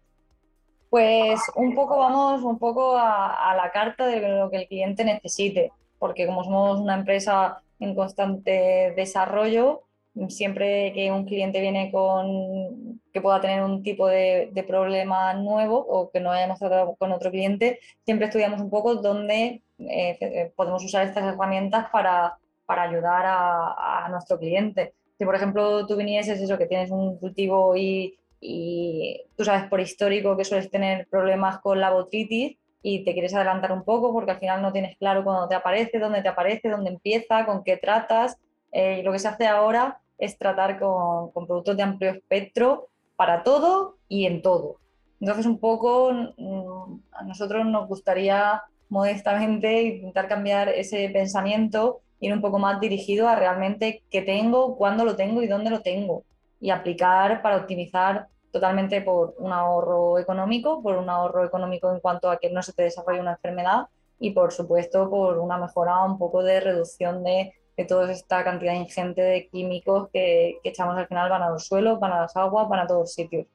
Pues un poco vamos un poco a, a la carta de lo que el cliente necesite, porque como somos una empresa en constante desarrollo, siempre que un cliente viene con que pueda tener un tipo de, de problema nuevo o que no hayamos tratado con otro cliente, siempre estudiamos un poco dónde eh, eh, podemos usar estas herramientas para, para ayudar a, nuestro cliente. Si por ejemplo tú vinieses eso, que tienes un cultivo y y tú sabes por histórico que sueles tener problemas con la botritis y te quieres adelantar un poco porque al final no tienes claro cuándo te aparece, dónde te aparece, dónde empieza, con qué tratas. Eh, lo que se hace ahora es tratar con, con productos de amplio espectro para todo y en todo. Entonces un poco mm, a nosotros nos gustaría modestamente intentar cambiar ese pensamiento, ir un poco más dirigido a realmente qué tengo, cuándo lo tengo y dónde lo tengo y aplicar para optimizar totalmente por un ahorro económico, por un ahorro económico en cuanto a que no se te desarrolle una enfermedad y por supuesto por una mejora un poco de reducción de, de toda esta cantidad ingente de químicos que, que, echamos al final van a los suelos, van a las aguas, van a todos sitios.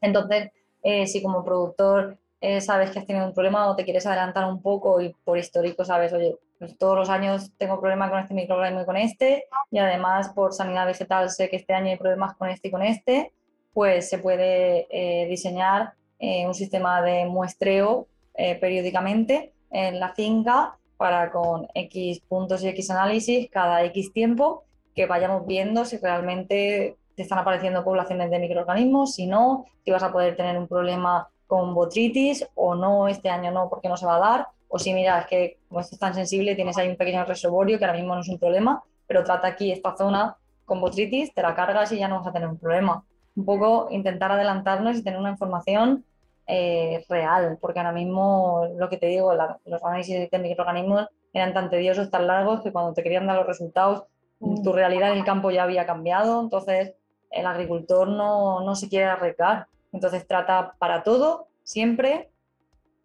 Entonces, eh, si como productor eh, sabes que has tenido un problema o te quieres adelantar un poco y por histórico sabes, oye, pues todos los años tengo problemas con este microorganismo y con este, y además por sanidad vegetal sé que este año hay problemas con este y con este, pues se puede eh, diseñar eh, un sistema de muestreo eh, periódicamente en la finca para con X puntos y X análisis cada X tiempo que vayamos viendo si realmente te están apareciendo poblaciones de microorganismos, si no, si vas a poder tener un problema con botritis o no, este año no porque no se va a dar, o si mira, es que como esto es tan sensible, tienes ahí un pequeño reservorio que ahora mismo no es un problema, pero trata aquí esta zona con botritis, te la cargas y ya no vas a tener un problema. Un poco intentar adelantarnos y tener una información eh, real, porque ahora mismo lo que te digo, la, los análisis de microorganismos eran tan tediosos, tan largos, que cuando te querían dar los resultados, mm. tu realidad en el campo ya había cambiado, entonces el agricultor no, no se quiere arriesgar. Entonces trata para todo, siempre,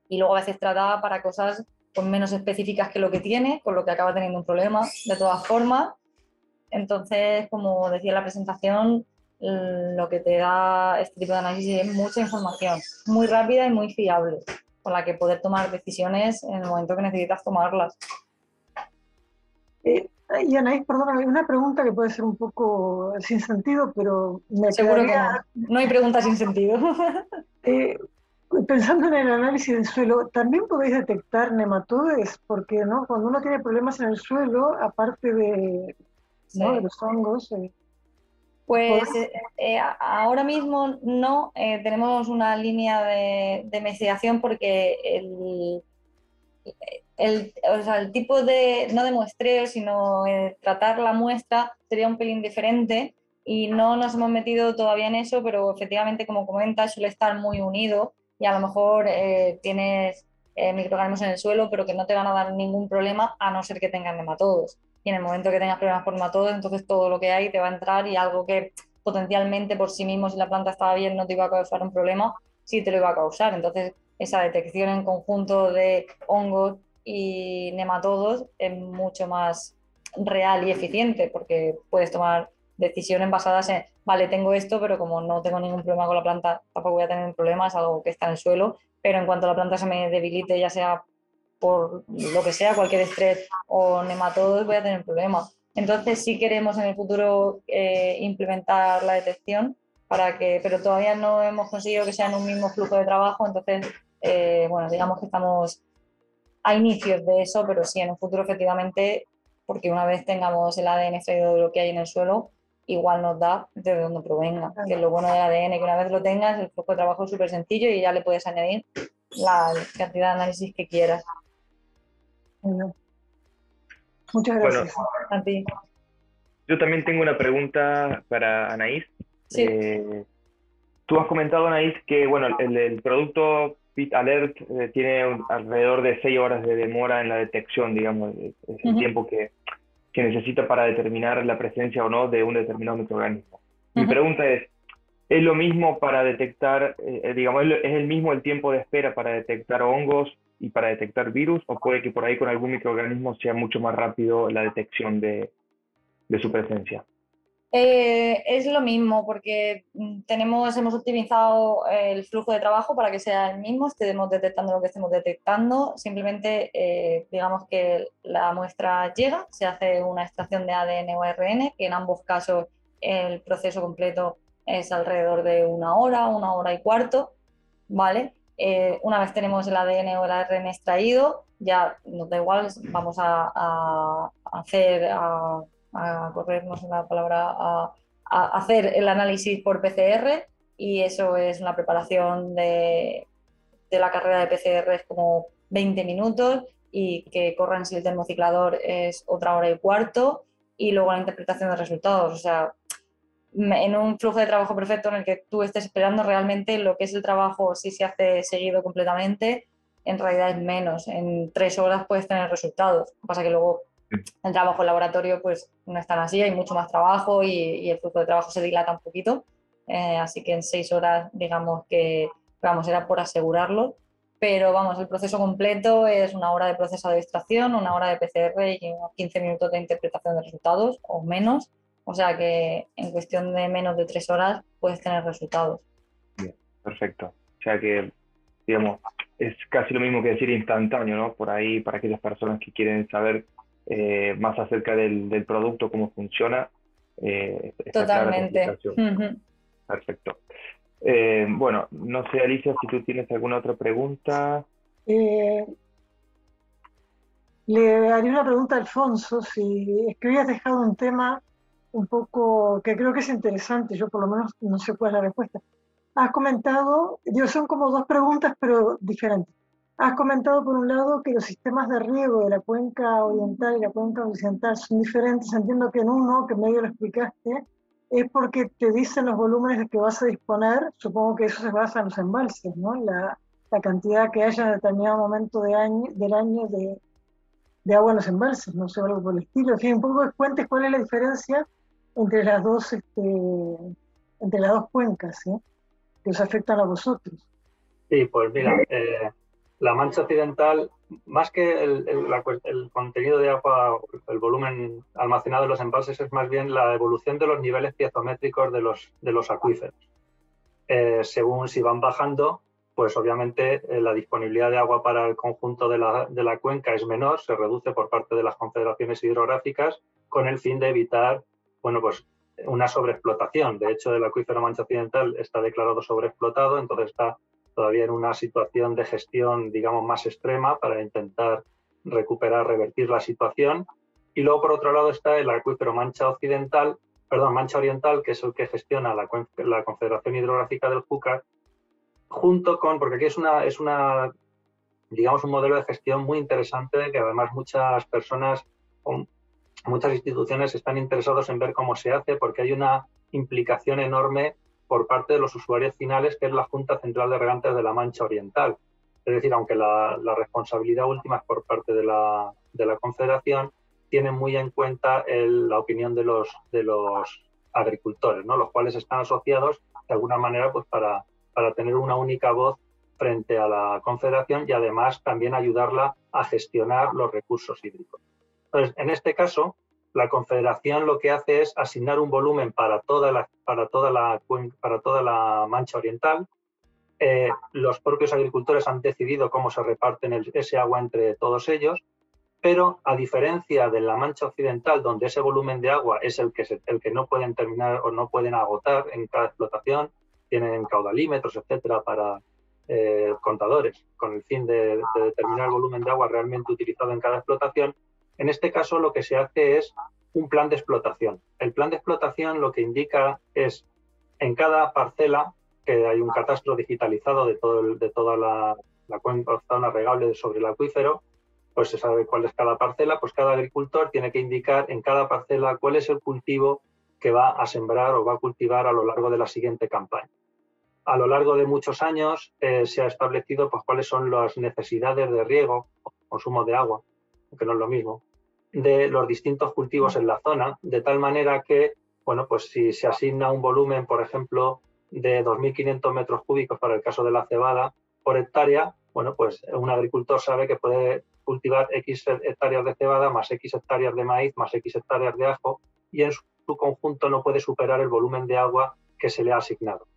y luego a veces trata para cosas pues, menos específicas que lo que tiene, con lo que acaba teniendo un problema de todas formas. Entonces, como decía en la presentación, lo que te da este tipo de análisis es mucha información, muy rápida y muy fiable, con la que poder tomar decisiones en el momento que necesitas tomarlas. Eh, y Anaís, perdóname, una pregunta que puede ser un poco sin sentido, pero me Seguro quedaría, que no. No hay preguntas sin sentido. eh, pensando en el análisis del suelo, ¿también podéis detectar nematodes? Porque ¿no? cuando uno tiene problemas en el suelo, aparte de, Sí. ¿no? de los hongos, eh, Pues eh, eh, ahora mismo no eh, tenemos una línea de, de investigación porque el, el, o sea, el tipo de, no de muestreo, sino eh, tratar la muestra sería un pelín diferente y no nos hemos metido todavía en eso, pero efectivamente, como comentas, suele estar muy unido y a lo mejor eh, tienes microorganismos en el suelo, pero que no te van a dar ningún problema a no ser que tengan nematodos. Y en el momento que tengas problemas por nematodos, entonces todo lo que hay te va a entrar y algo que potencialmente por sí mismo, si la planta estaba bien, no te iba a causar un problema, sí te lo iba a causar. Entonces, esa detección en conjunto de hongos y nematodos es mucho más real y eficiente porque puedes tomar decisiones basadas en, vale, tengo esto, pero como no tengo ningún problema con la planta, tampoco voy a tener problemas, algo que está en el suelo, pero en cuanto la planta se me debilite, ya sea por lo que sea, cualquier estrés o nematodos, voy a tener problemas. Entonces sí queremos en el futuro eh, implementar la detección para que, pero todavía no hemos conseguido que sea en un mismo flujo de trabajo, entonces, eh, bueno, digamos que estamos a inicios de eso, pero sí, en un futuro efectivamente, porque una vez tengamos el ADN extraído de lo que hay en el suelo, igual nos da de donde provenga, que es lo bueno del ADN, que una vez lo tengas, el flujo de trabajo es súper sencillo y ya le puedes añadir la cantidad de análisis que quieras. Muchas gracias. a ti. Yo también tengo una pregunta para Anaís. Sí. Eh, tú has comentado, Anaís, que bueno, el, el producto Pit Alert eh, tiene un- alrededor de 6 horas de demora en la detección, digamos, es el tiempo que, que necesita para determinar la presencia o no de un determinado microorganismo. Mi pregunta es, ¿es lo mismo para detectar, eh, digamos, es el mismo el tiempo de espera para detectar hongos y para detectar virus, o puede que por ahí con algún microorganismo sea mucho más rápido la detección de, de su presencia? Eh, es lo mismo porque mm, tenemos, hemos optimizado el flujo de trabajo para que sea el mismo, estemos detectando lo que estemos detectando. Simplemente, eh, digamos que la muestra llega, se hace una extracción de ADN o ARN, que en ambos casos el proceso completo es alrededor de una hora, una hora y cuarto, ¿vale? Eh, una vez tenemos el ADN o el ARN extraído, ya nos da igual, vamos a, a hacer, a, a correr, no sé la palabra, a, a hacer el análisis por PCR y eso es una preparación de, de la carrera de PCR es como 20 minutos y que corran si el termociclador es otra hora y cuarto y luego la interpretación de resultados. O sea, en un flujo de trabajo perfecto en el que tú estés esperando realmente lo que es el trabajo, si se hace seguido completamente, en realidad es menos. En tres horas puedes tener resultados. Lo que pasa que luego el trabajo en laboratorio pues no es tan así, hay mucho más trabajo y, y el flujo de trabajo se dilata un poquito. Eh, así que en seis horas, digamos que, vamos, era por asegurarlo. Pero vamos, el proceso completo es una hora de procesado de extracción, una hora de PCR y unos 15 minutos de interpretación de resultados o menos. O sea que en cuestión de menos de tres horas puedes tener resultados. Perfecto. O sea que, digamos, es casi lo mismo que decir instantáneo, ¿no? Por ahí, para aquellas personas que quieren saber eh, más acerca del, del producto, cómo funciona. eh, Totalmente. Perfecto. Eh, bueno, no sé, Alicia, si tú tienes alguna otra pregunta. Eh, le haría una pregunta a Alfonso, si es que hoy has dejado un tema un poco que creo que es interesante, yo por lo menos no sé cuál es la respuesta. Has comentado, digo, son como dos preguntas, pero diferentes. Has comentado por un lado que los sistemas de riego de la cuenca oriental y la cuenca occidental son diferentes. Entiendo que en uno, que medio lo explicaste, es porque te dicen los volúmenes de que vas a disponer. Supongo que eso se basa en los embalses, ¿no? La, la cantidad que haya en determinado momento de año, del año de, de agua en los embalses, no sé, algo por el estilo. En fin, un poco cuentes cuál es la diferencia entre las dos, este, entre las dos cuencas, ¿sí? que os afectan a vosotros. Sí, pues mira, eh, la mancha occidental, más que el, contenido de agua, el volumen almacenado en los embalses, es más bien la evolución de los niveles piezométricos de los, de los acuíferos. Eh, según si van bajando, pues obviamente eh, la disponibilidad de agua para el conjunto de la, de la, cuenca es menor, se reduce por parte de las confederaciones hidrográficas con el fin de evitar, bueno, pues una sobreexplotación. De hecho, el acuífero mancha occidental está declarado sobreexplotado, entonces está todavía en una situación de gestión, digamos, más extrema para intentar recuperar, revertir la situación. Y luego, por otro lado, está el acuífero mancha occidental, perdón, mancha oriental, que es el que gestiona la, la Confederación Hidrográfica del Júcar, junto con, porque aquí es una, es una, digamos, un modelo de gestión muy interesante que además muchas personas, muchas instituciones están interesados en ver cómo se hace, porque hay una implicación enorme por parte de los usuarios finales, que es la Junta Central de Regantes de la Mancha Oriental. Es decir, aunque la, responsabilidad última es por parte de la, de la Confederación, tiene muy en cuenta la opinión de los, de los agricultores, ¿no? los cuales están asociados de alguna manera pues, para, para tener una única voz frente a la Confederación y además también ayudarla a gestionar los recursos hídricos. Entonces, en este caso, la Confederación lo que hace es asignar un volumen para toda la, para toda la, para toda la mancha oriental. Eh, los propios agricultores han decidido cómo se reparten ese agua entre todos ellos, pero a diferencia de la mancha occidental, donde ese volumen de agua es el que, el que no pueden terminar o no pueden agotar en cada explotación, tienen caudalímetros, etcétera, para eh, contadores, con el fin de determinar el volumen de agua realmente utilizado en cada explotación, en este caso lo que se hace es un plan de explotación. El plan de explotación lo que indica es en cada parcela, que hay un catastro digitalizado de, toda la, zona regable sobre el acuífero, pues se sabe cuál es cada parcela, pues cada agricultor tiene que indicar en cada parcela cuál es el cultivo que va a sembrar o va a cultivar a lo largo de la siguiente campaña. A lo largo de muchos años eh, se ha establecido pues, cuáles son las necesidades de riego, consumo de agua, que no es lo mismo, de los distintos cultivos en la zona, de tal manera que, bueno, pues si se asigna un volumen, por ejemplo, de 2.500 metros cúbicos para el caso de la cebada por hectárea, bueno, pues un agricultor sabe que puede cultivar X hectáreas de cebada más X hectáreas de maíz más X hectáreas de ajo y en su conjunto no puede superar el volumen de agua que se le ha asignado.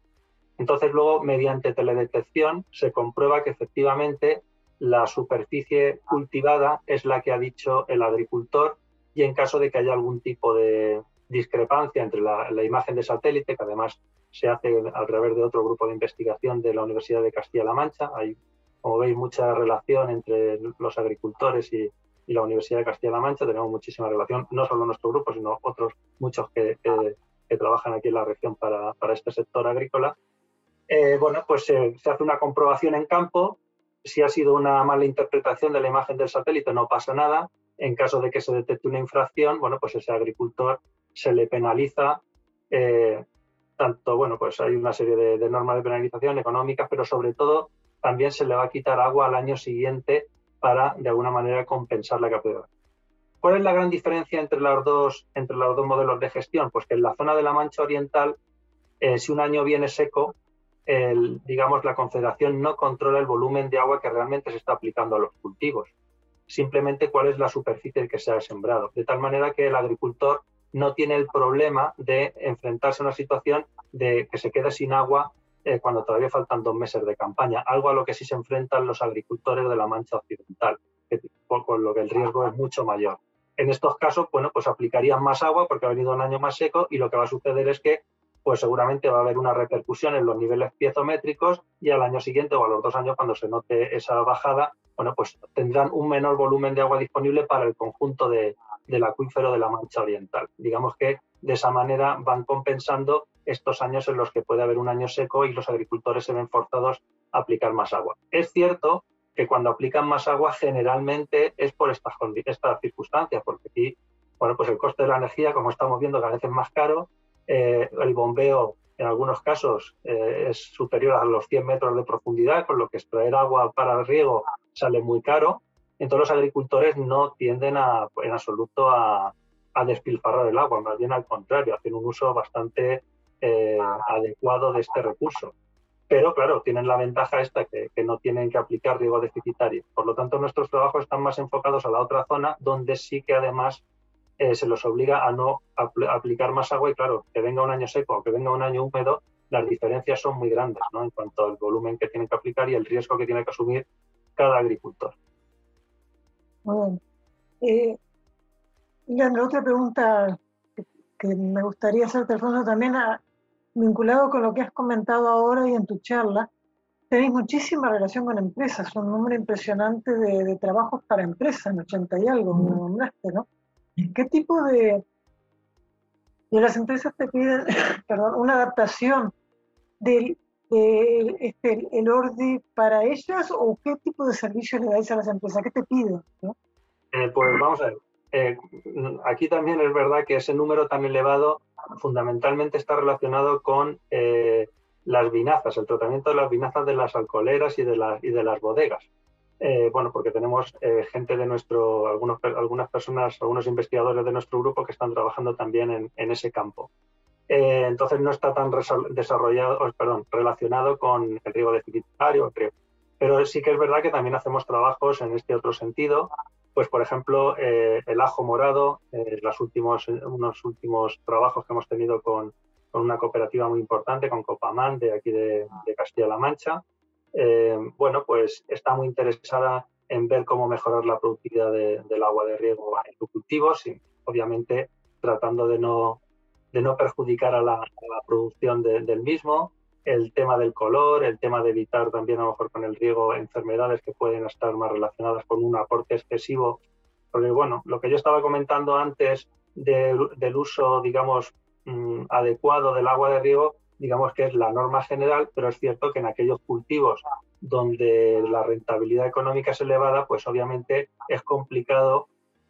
Entonces luego, mediante teledetección, se comprueba que efectivamente la superficie cultivada es la que ha dicho el agricultor y en caso de que haya algún tipo de discrepancia entre la, imagen de satélite, que además se hace a través de otro grupo de investigación de la Universidad de Castilla-La Mancha, hay, como veis, mucha relación entre los agricultores y, la Universidad de Castilla-La Mancha, tenemos muchísima relación, no solo nuestro grupo, sino otros muchos que, trabajan aquí en la región para, este sector agrícola. Eh, bueno, pues se hace una comprobación en campo si ha sido una mala interpretación de la imagen del satélite, no pasa nada. En caso de que se detecte una infracción, bueno, pues ese agricultor se le penaliza. Eh, tanto, bueno, pues hay una serie de, normas de penalización económicas, pero sobre todo también se le va a quitar agua al año siguiente para, de alguna manera, compensar la captura. ¿Cuál es la gran diferencia entre los dos, entre los dos modelos de gestión? Pues que en la zona de la Mancha Oriental, eh, si un año viene seco, digamos, la Confederación no controla el volumen de agua que realmente se está aplicando a los cultivos, simplemente cuál es la superficie que se ha sembrado, de tal manera que el agricultor no tiene el problema de enfrentarse a una situación de que se quede sin agua eh, cuando todavía faltan dos meses de campaña, algo a lo que sí se enfrentan los agricultores de la Mancha Occidental, con lo que el riesgo es mucho mayor. En estos casos, bueno, pues aplicarían más agua porque ha venido un año más seco y lo que va a suceder es que pues seguramente va a haber una repercusión en los niveles piezométricos y al año siguiente o a los dos años cuando se note esa bajada, bueno, pues tendrán un menor volumen de agua disponible para el conjunto de, del acuífero de la Mancha Oriental. Digamos que de esa manera van compensando estos años en los que puede haber un año seco y los agricultores se ven forzados a aplicar más agua. Es cierto que cuando aplican más agua generalmente es por estas, estas circunstancias, porque aquí, bueno, pues el coste de la energía, como estamos viendo, cada vez es más caro eh, el bombeo en algunos casos eh, es superior a los 100 metros de profundidad, con lo que extraer agua para el riego sale muy caro. Entonces los agricultores no tienden en absoluto a, despilfarrar el agua, más bien al contrario, hacen un uso bastante eh, adecuado de este recurso. Pero claro, tienen la ventaja esta que, que, no tienen que aplicar riego deficitario. Por lo tanto, nuestros trabajos están más enfocados a la otra zona, donde sí que además eh, se los obliga a no aplicar más agua y claro, que venga un año seco o que venga un año húmedo, las diferencias son muy grandes ¿no? en cuanto al volumen que tienen que aplicar y el riesgo que tiene que asumir cada agricultor. Muy bien. Eh, otra pregunta que, me gustaría hacerte, Alfonso, también vinculado con lo que has comentado ahora y en tu charla, tenéis muchísima relación con empresas, un número impresionante de, trabajos para empresas, en 80 y algo, me nombraste, ¿no? ¿Qué tipo de... de las empresas te piden, perdón, una adaptación del este, el ORDI para ellas o qué tipo de servicios le dais a las empresas? ¿Qué te piden? Eh, pues vamos a ver. Eh, aquí también es verdad que ese número tan elevado fundamentalmente está relacionado con eh, las vinazas, el tratamiento de las vinazas de las alcoholeras y y de las bodegas. Eh, bueno, porque tenemos eh, gente de nuestro, algunos, algunas personas, algunos investigadores de nuestro grupo que están trabajando también en, ese campo. eh, entonces no está tan desarrollado, perdón, relacionado con el riego deficitario, creo. Pero sí que es verdad que también hacemos trabajos en este otro sentido. Pues, por ejemplo, eh, el ajo morado, eh, los últimos, unos últimos trabajos que hemos tenido con, con una cooperativa muy importante, con Copamán, de aquí de, Castilla-La Mancha. Bueno, pues está muy interesada en ver cómo mejorar la productividad del agua de riego en los cultivos y obviamente tratando de no de no perjudicar a la, producción del mismo, el tema del color, el tema de evitar también a lo mejor con el riego enfermedades que pueden estar más relacionadas con un aporte excesivo. Porque bueno, lo que yo estaba comentando antes del uso, digamos, mm, adecuado del agua de riego, digamos que es la norma general, pero es cierto que en aquellos cultivos donde la rentabilidad económica es elevada, pues obviamente es complicado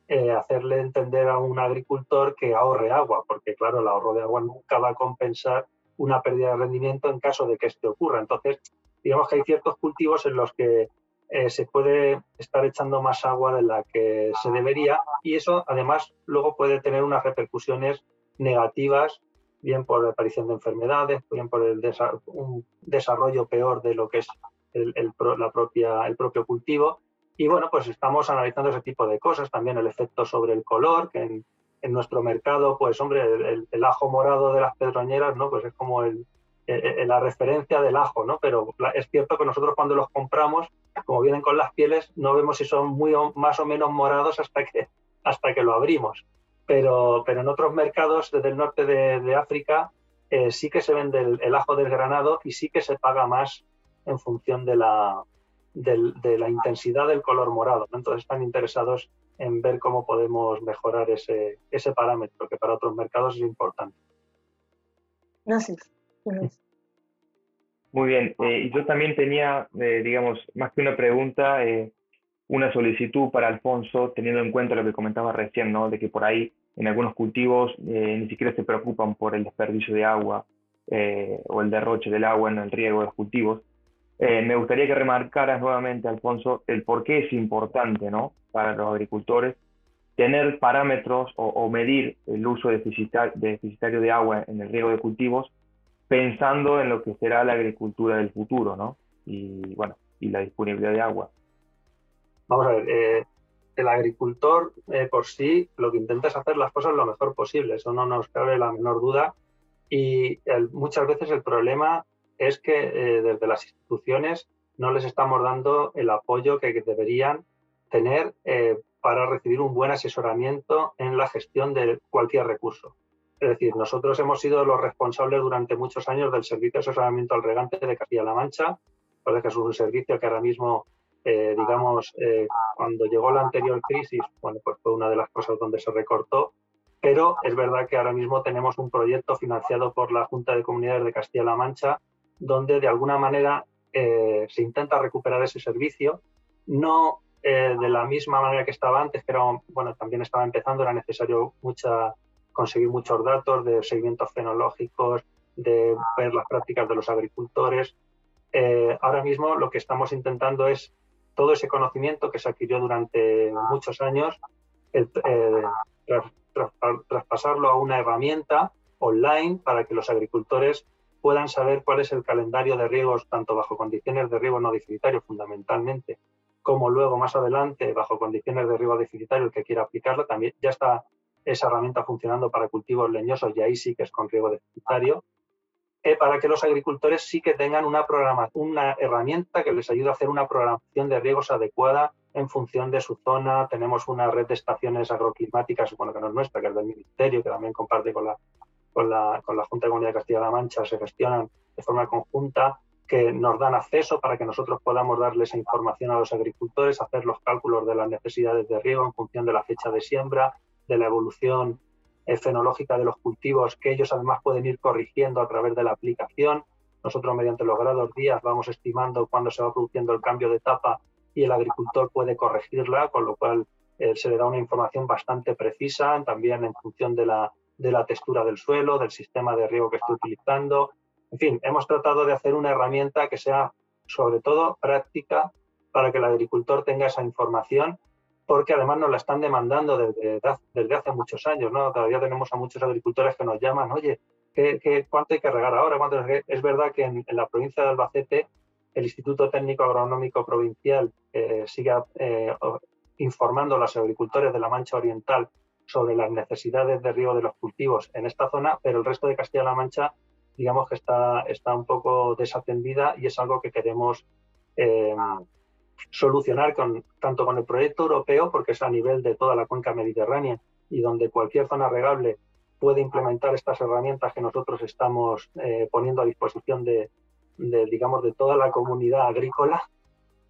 eh, hacerle entender a un agricultor que ahorre agua, porque claro, el ahorro de agua nunca va a compensar una pérdida de rendimiento en caso de que esto ocurra. Entonces, digamos que hay ciertos cultivos en los que eh, se puede estar echando más agua de la que se debería y eso además luego puede tener unas repercusiones negativas, bien por la aparición de enfermedades, bien por el un desarrollo peor de lo que es el, la propia, el propio cultivo y bueno, pues estamos analizando ese tipo de cosas, también el efecto sobre el color, que en, nuestro mercado, pues hombre, el, ajo morado de las pedroñeras, ¿no? Pues es como el, la referencia del ajo, ¿no? Pero es cierto que nosotros cuando los compramos, como vienen con las pieles, no vemos si son muy más o menos morados hasta que, hasta que lo abrimos. Pero, pero en otros mercados desde el norte de, África eh, sí que se vende el, ajo desgranado y sí que se paga más en función de la, de la intensidad del color morado. Entonces están interesados en ver cómo podemos mejorar ese, ese parámetro, que para otros mercados es importante. Gracias. Muy bien. Eh, y yo también tenía, eh, digamos, más que una pregunta, eh, una solicitud para Alfonso, teniendo en cuenta lo que comentaba recién, ¿no? De que por ahí en algunos cultivos ni siquiera se preocupan por el desperdicio de agua o el derroche del agua en el riego de los cultivos. Eh, me gustaría que remarcaras nuevamente, Alfonso, el por qué es importante ¿no? para los agricultores tener parámetros o, medir el uso deficitario de agua en el riego de cultivos pensando en lo que será la agricultura del futuro ¿no? y, bueno, y la disponibilidad de agua. Vamos a ver, eh, el agricultor eh, por sí lo que intenta es hacer las cosas lo mejor posible, eso no nos cabe la menor duda y muchas veces el problema es que eh, desde las instituciones no les estamos dando el apoyo que deberían tener eh, para recibir un buen asesoramiento en la gestión de cualquier recurso. Es decir, nosotros hemos sido los responsables durante muchos años del servicio de asesoramiento al regante de Castilla-La Mancha, que es un servicio que ahora mismo, eh, digamos, cuando llegó la anterior crisis, bueno, pues fue una de las cosas donde se recortó, pero es verdad que ahora mismo tenemos un proyecto financiado por la Junta de Comunidades de Castilla-La Mancha donde de alguna manera eh, se intenta recuperar ese servicio, no eh, de la misma manera que estaba antes, pero bueno, también estaba empezando, era necesario mucha, conseguir muchos datos de seguimientos fenológicos, de ver las prácticas de los agricultores. Eh, ahora mismo lo que estamos intentando es todo ese conocimiento que se adquirió durante muchos años, traspasarlo a una herramienta online para que los agricultores puedan saber cuál es el calendario de riegos, tanto bajo condiciones de riego no deficitario fundamentalmente, como luego más adelante bajo condiciones de riego deficitario el que quiera aplicarlo, también ya está esa herramienta funcionando para cultivos leñosos y ahí sí que es con riego deficitario, eh, para que los agricultores sí que tengan una, una herramienta que les ayude a hacer una programación de riegos adecuada en función de su zona. Tenemos una red de estaciones agroclimáticas, bueno, que no es nuestra, que es del Ministerio, que también comparte con la con la, con la Junta de Comunidad de Castilla-La Mancha se gestionan de forma conjunta, que nos dan acceso para que nosotros podamos darle esa información a los agricultores, hacer los cálculos de las necesidades de riego en función de la fecha de siembra, de la evolución fenológica de los cultivos, que ellos además pueden ir corrigiendo a través de la aplicación. Nosotros mediante los grados días vamos estimando cuándo se va produciendo el cambio de etapa y el agricultor puede corregirla, con lo cual eh, se le da una información bastante precisa, también en función de la, de la textura del suelo, del sistema de riego que estoy utilizando. En fin, hemos tratado de hacer una herramienta que sea sobre todo práctica para que el agricultor tenga esa información, porque además nos la están demandando desde, desde hace muchos años. Todavía tenemos a muchos agricultores que nos llaman, oye, cuánto hay que regar ahora? ¿Cuánto es verdad que en, la provincia de Albacete el Instituto Técnico Agronómico Provincial eh, sigue eh, informando a los agricultores de la Mancha Oriental sobre las necesidades de riego de los cultivos en esta zona, pero el resto de Castilla-La Mancha, digamos que está, está un poco desatendida y es algo que queremos eh, solucionar con, tanto con el proyecto europeo, porque es a nivel de toda la cuenca mediterránea y donde cualquier zona regable puede implementar estas herramientas que nosotros estamos eh, poniendo a disposición de, digamos, de toda la comunidad agrícola.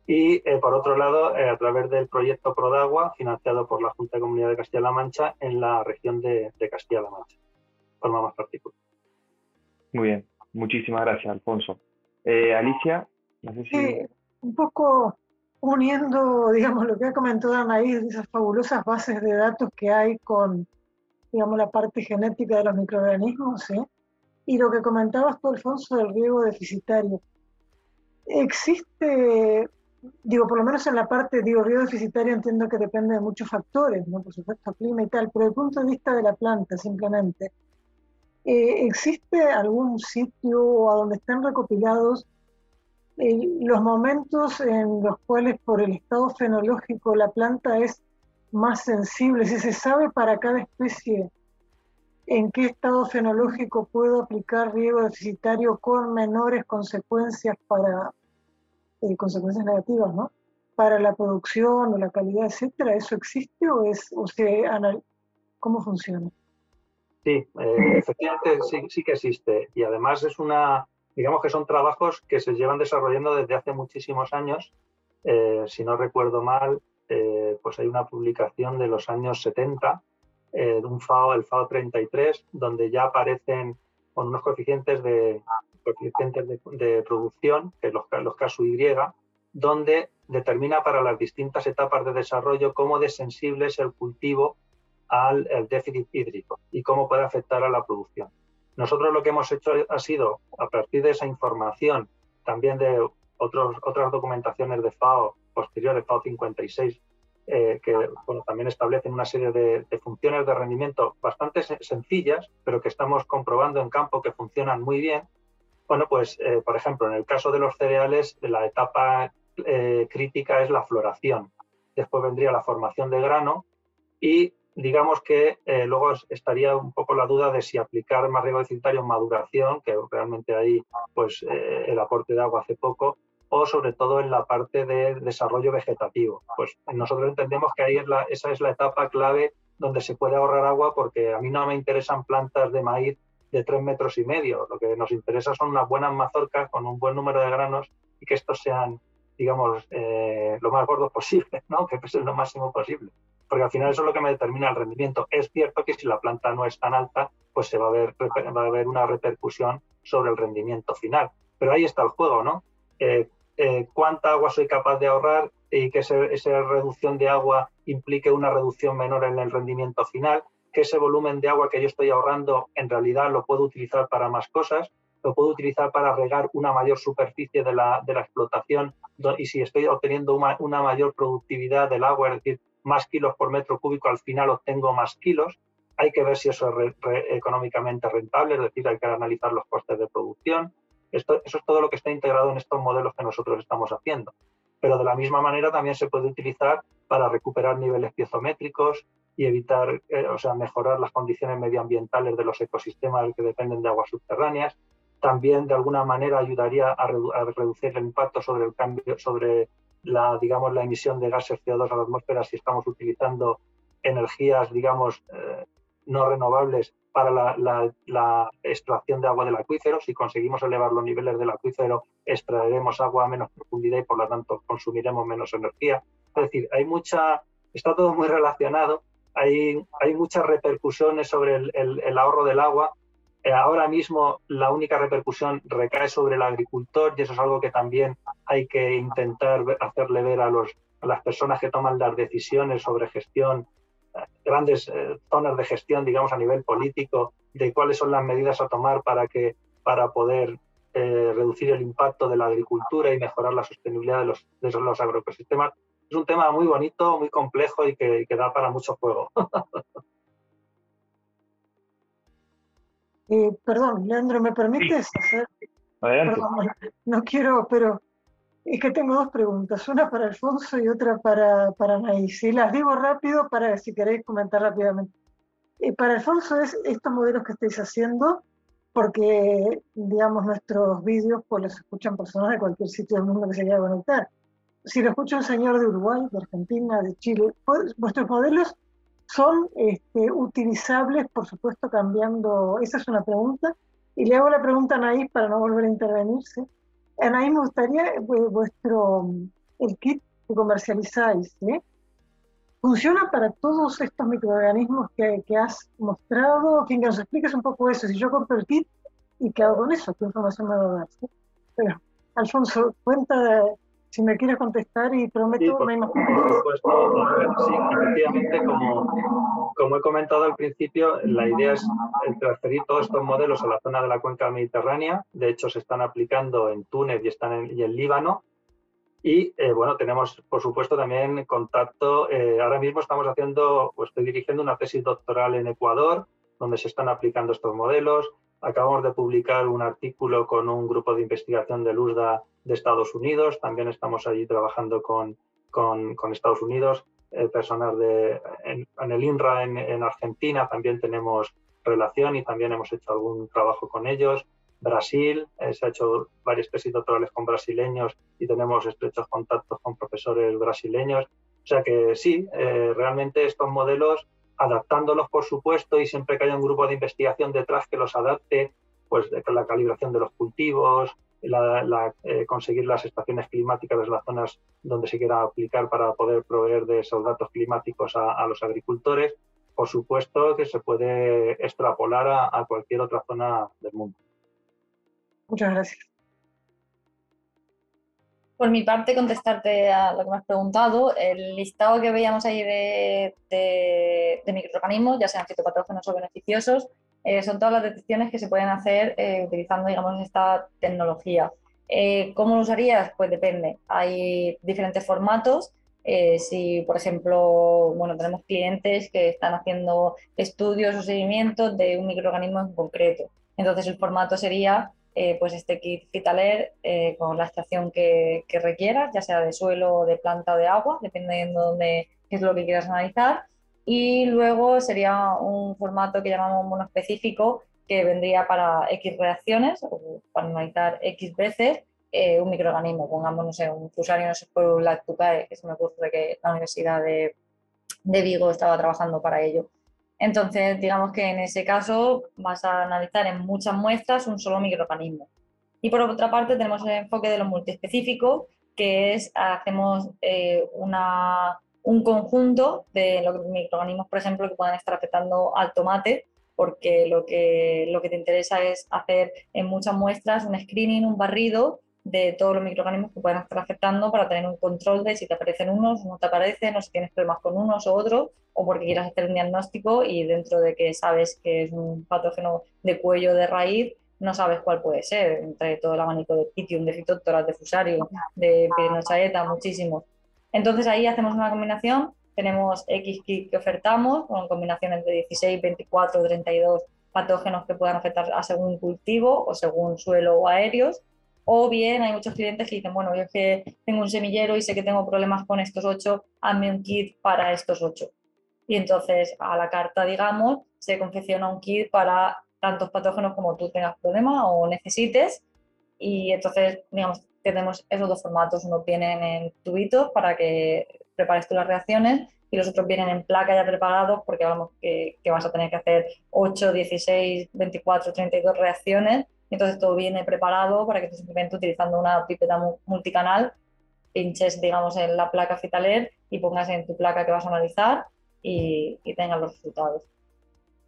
Y eh, por otro lado, eh, a través del proyecto Prodagua, financiado por la Junta de Comunidad de Castilla-La Mancha en la región de, Castilla-La Mancha, forma más particular. Muy bien, muchísimas gracias, Alfonso. Alicia, no sé si... un poco uniendo, digamos, lo que ha comentado Anaís, esas fabulosas bases de datos que hay con digamos, la parte genética de los microorganismos. Y lo que comentabas tú, Alfonso, del riego deficitario. Existe, digo, por lo menos en la parte, digo, riego deficitario entiendo que depende de muchos factores, ¿no? Por supuesto, clima y tal, pero desde el punto de vista de la planta, simplemente, eh, ¿existe algún sitio a donde estén recopilados los momentos en los cuales por el estado fenológico la planta es más sensible, si se sabe para cada especie en qué estado fenológico puedo aplicar riego deficitario con menores consecuencias para eh, consecuencias negativas, ¿no? Para la producción o la calidad, etcétera, ¿eso existe o es o se cómo funciona? Sí, eh, efectivamente sí, sí que existe y además es una, digamos que son trabajos que se llevan desarrollando desde hace muchísimos años. Eh, si no recuerdo mal, eh, pues hay una publicación de los años 70 eh, de un FAO, el FAO 33, donde ya aparecen con unos coeficientes de, coeficientes de, producción, que los, los KSU-Y, donde determina para las distintas etapas de desarrollo cómo de sensible es el cultivo al déficit hídrico y cómo puede afectar a la producción. Nosotros lo que hemos hecho ha sido, a partir de esa información, también de otros, otras documentaciones de FAO posteriores, FAO 56, eh, que bueno, también establecen una serie de, funciones de rendimiento bastante sencillas, pero que estamos comprobando en campo que funcionan muy bien. Bueno, pues, eh, por ejemplo, en el caso de los cereales, la etapa eh, crítica es la floración. Después vendría la formación de grano y digamos que luego estaría un poco la duda de si aplicar más riego deficitario en maduración, que realmente ahí pues el aporte de agua hace poco, o sobre todo en la parte de desarrollo vegetativo. Pues nosotros entendemos que ahí es la, esa es la etapa clave donde se puede ahorrar agua porque a mí no me interesan plantas de maíz de tres metros y medio. Lo que nos interesa son unas buenas mazorcas con un buen número de granos y que estos sean, digamos, eh, lo más gordos posible, ¿no? que pesen lo máximo posible. Porque al final eso es lo que me determina el rendimiento. Es cierto que si la planta no es tan alta, pues se va a ver, haber una repercusión sobre el rendimiento final. Pero ahí está el juego, ¿no? Eh, eh, cuánta agua soy capaz de ahorrar y que esa reducción de agua implique una reducción menor en el rendimiento final, que ese volumen de agua que yo estoy ahorrando en realidad lo puedo utilizar para más cosas, lo puedo utilizar para regar una mayor superficie de la, explotación y si estoy obteniendo una, mayor productividad del agua, es decir, más kilos por metro cúbico, al final obtengo más kilos. Hay que ver si eso es económicamente rentable, es decir, hay que analizar los costes de producción eso es todo lo que está integrado en estos modelos que nosotros estamos haciendo. Pero de la misma manera también se puede utilizar para recuperar niveles piezométricos y evitar, eh, o sea, mejorar las condiciones medioambientales de los ecosistemas que dependen de aguas subterráneas. También de alguna manera ayudaría a, reducir el impacto sobre el cambio, sobre la, digamos, la emisión de gases CO2 a la atmósfera si estamos utilizando energías, digamos, eh, no renovables para la, extracción de agua del acuífero. Si conseguimos elevar los niveles del acuífero, extraeremos agua a menos profundidad y por lo tanto consumiremos menos energía. Es decir, hay mucha, está todo muy relacionado, hay, hay muchas repercusiones sobre el, ahorro del agua. Eh, ahora mismo la única repercusión recae sobre el agricultor y eso es algo que también hay que intentar hacerle ver a, los, a las personas que toman las decisiones sobre gestión grandes eh, zonas de gestión, digamos, a nivel político, de cuáles son las medidas a tomar para, que, para poder eh, reducir el impacto de la agricultura y mejorar la sostenibilidad de los, de los agroecosistemas. Es un tema muy bonito, muy complejo y que, da para mucho juego. Eh, perdón, Leandro, ¿me permites hacer? Adelante. no quiero, pero es que tengo dos preguntas, una para Alfonso y otra para, para Anaís. Y las digo rápido para si queréis comentar rápidamente. Eh, para Alfonso es estos modelos que estáis haciendo, porque, digamos, nuestros vídeos pues los escuchan personas de cualquier sitio del mundo que se quiera conectar. Si lo escucha un señor de Uruguay, de Argentina, de Chile, pues, vuestros modelos son este, utilizables, por supuesto, cambiando. Esa es una pregunta. Y le hago la pregunta a Anaís para no volver a intervenirse. Anaís, me gustaría eh, vuestro, el kit que comercializáis, ¿eh? ¿Funciona para todos estos microorganismos que, que has mostrado? Que nos expliques un poco eso. Si yo compro el kit, ¿y qué hago con eso? ¿Qué información me va a dar? Pero, Alfonso, cuenta si me quieres contestar y prometo sí, por, no hay más por supuesto, sí, efectivamente, como, como he comentado al principio, la idea es transferir todos estos modelos a la zona de la cuenca mediterránea. De hecho, se están aplicando en Túnez y están en, y en Líbano. Y eh, bueno, tenemos, por supuesto, también contacto. Eh, ahora mismo estamos haciendo, pues estoy dirigiendo una tesis doctoral en Ecuador, donde se están aplicando estos modelos. Acabamos de publicar un artículo con un grupo de investigación del USDA de Estados Unidos. También estamos allí trabajando con, con, Estados Unidos. El personal de, en, el INRA en, en, Argentina también tenemos relación y también hemos hecho algún trabajo con ellos. Brasil, eh, se ha hecho varias tesis doctorales con brasileños y tenemos estrechos contactos con profesores brasileños. O sea que sí, eh, realmente estos modelos, adaptándolos por supuesto y siempre que haya un grupo de investigación detrás que los adapte, pues la calibración de los cultivos, la, eh, conseguir las estaciones climáticas de las zonas donde se quiera aplicar para poder proveer de esos datos climáticos a, los agricultores, por supuesto que se puede extrapolar a, cualquier otra zona del mundo. Muchas gracias. Por mi parte, contestarte a lo que me has preguntado, el listado que veíamos ahí de, de, de microorganismos, ya sean fitopatógenos o beneficiosos, eh, son todas las detecciones que se pueden hacer eh, utilizando, digamos, esta tecnología. Eh, ¿Cómo lo usarías? Pues depende. Hay diferentes formatos. Eh, si, por ejemplo, bueno, tenemos clientes que están haciendo estudios o seguimientos de un microorganismo en concreto. Entonces, el formato sería pues este kit Fitaler con la extracción que, que requieras, ya sea de suelo, de planta o de agua, dependiendo de qué es lo que quieras analizar y luego sería un formato que llamamos monoespecífico que vendría para X reacciones o para analizar X veces eh, un microorganismo, pongamos, no sé, un Fusarium lactucae, que se me ocurre que la Universidad de, de Vigo estaba trabajando para ello. Entonces, digamos que en ese caso vas a analizar en muchas muestras un solo microorganismo. Y por otra parte tenemos el enfoque de lo multiespecífico, que es, hacemos eh, una un conjunto de los microorganismos, por ejemplo, que puedan estar afectando al tomate, porque lo que, lo que te interesa es hacer en muchas muestras un screening, un barrido de todos los microorganismos que puedan estar afectando para tener un control de si te aparecen unos, no te aparecen, o si tienes problemas con unos o otros, o porque quieras hacer un diagnóstico y dentro de que sabes que es un patógeno de cuello de raíz, no sabes cuál puede ser, entre todo el abanico de Pitium, de Phytophthora, de Fusarium, de Pirinochaeta, muchísimos. Entonces ahí hacemos una combinación, tenemos X kit que ofertamos con combinaciones de 16, 24, 32 patógenos que puedan afectar a según cultivo o según suelo o aéreos. O bien hay muchos clientes que dicen, bueno, yo es que tengo un semillero y sé que tengo problemas con estos ocho, hazme un kit para estos ocho. Y entonces a la carta, digamos, se confecciona un kit para tantos patógenos como tú tengas problema o necesites. Y entonces, digamos, tenemos esos dos formatos. Unos vienen en tubitos para que prepares tú las reacciones y los otros vienen en placa ya preparados porque vamos que, que, vas a tener que hacer 8, 16, 24, 32 reacciones. Entonces todo viene preparado para que tú simplemente utilizando una pipeta multicanal pinches, digamos, en la placa Fitaler y pongas en tu placa que vas a analizar y, y tengas los resultados.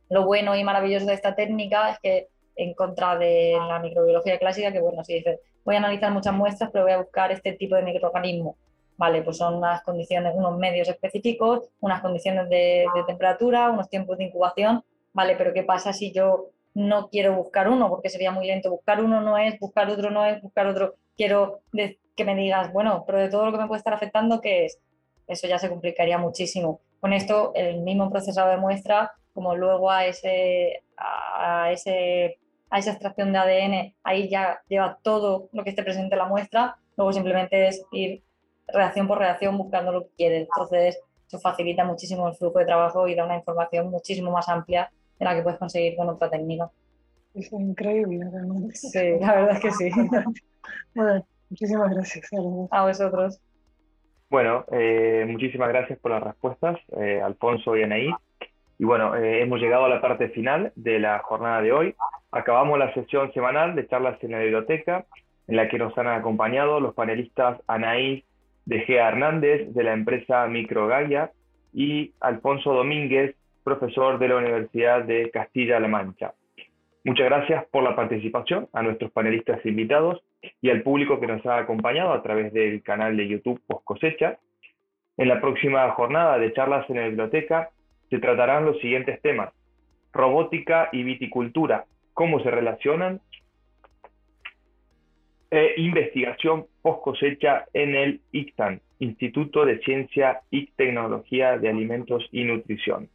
Lo bueno y maravilloso de esta técnica es que en contra de la microbiología clásica, que bueno, si dices, voy a analizar muchas muestras, pero voy a buscar este tipo de microorganismo. Vale, pues son unas condiciones, unos medios específicos, unas condiciones de, de, temperatura, unos tiempos de incubación, vale, pero ¿qué pasa si yo no quiero buscar uno? Porque sería muy lento. Buscar uno no es, buscar otro no es, buscar otro. Quiero que me digas, bueno, pero de todo lo que me puede estar afectando, ¿qué es? Eso ya se complicaría muchísimo. Con esto, el mismo procesador de muestra como luego a, ese, a, ese, a esa extracción de ADN, ahí ya lleva todo lo que esté presente en la muestra, luego simplemente es ir reacción por reacción buscando lo que quiere. Entonces, eso facilita muchísimo el flujo de trabajo y da una información muchísimo más amplia de la que puedes conseguir con otra técnica. Es increíble, realmente. Sí, la verdad es que sí. Bueno, muchísimas gracias. A vosotros. Bueno, eh, muchísimas gracias por las respuestas, eh, Alfonso y Anaí. Y bueno, eh, hemos llegado a la parte final de la jornada de hoy. Acabamos la sesión semanal de charlas en la biblioteca, en la que nos han acompañado los panelistas Anaí de Gea Hernández, de la empresa Microgaya, y Alfonso Domínguez, profesor de la Universidad de Castilla-La Mancha. Muchas gracias por la participación a nuestros panelistas invitados y al público que nos ha acompañado a través del canal de YouTube Post Cosecha. En la próxima jornada de charlas en la biblioteca se tratarán los siguientes temas. Robótica y viticultura, cómo se relacionan. E investigación post cosecha en el ICTAN, Instituto de Ciencia y Tecnología de Alimentos y Nutrición.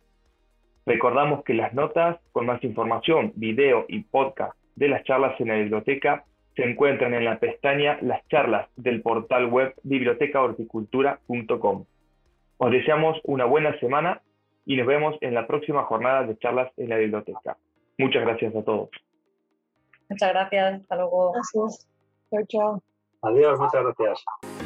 Recordamos que las notas con más información, video y podcast de las charlas en la biblioteca se encuentran en la pestaña Las charlas del portal web bibliotecahorticultura.com. Os deseamos una buena semana y nos vemos en la próxima jornada de charlas en la biblioteca. Muchas gracias a todos. Muchas gracias. Hasta luego. Gracias. Chao, chao. Adiós, muchas gracias.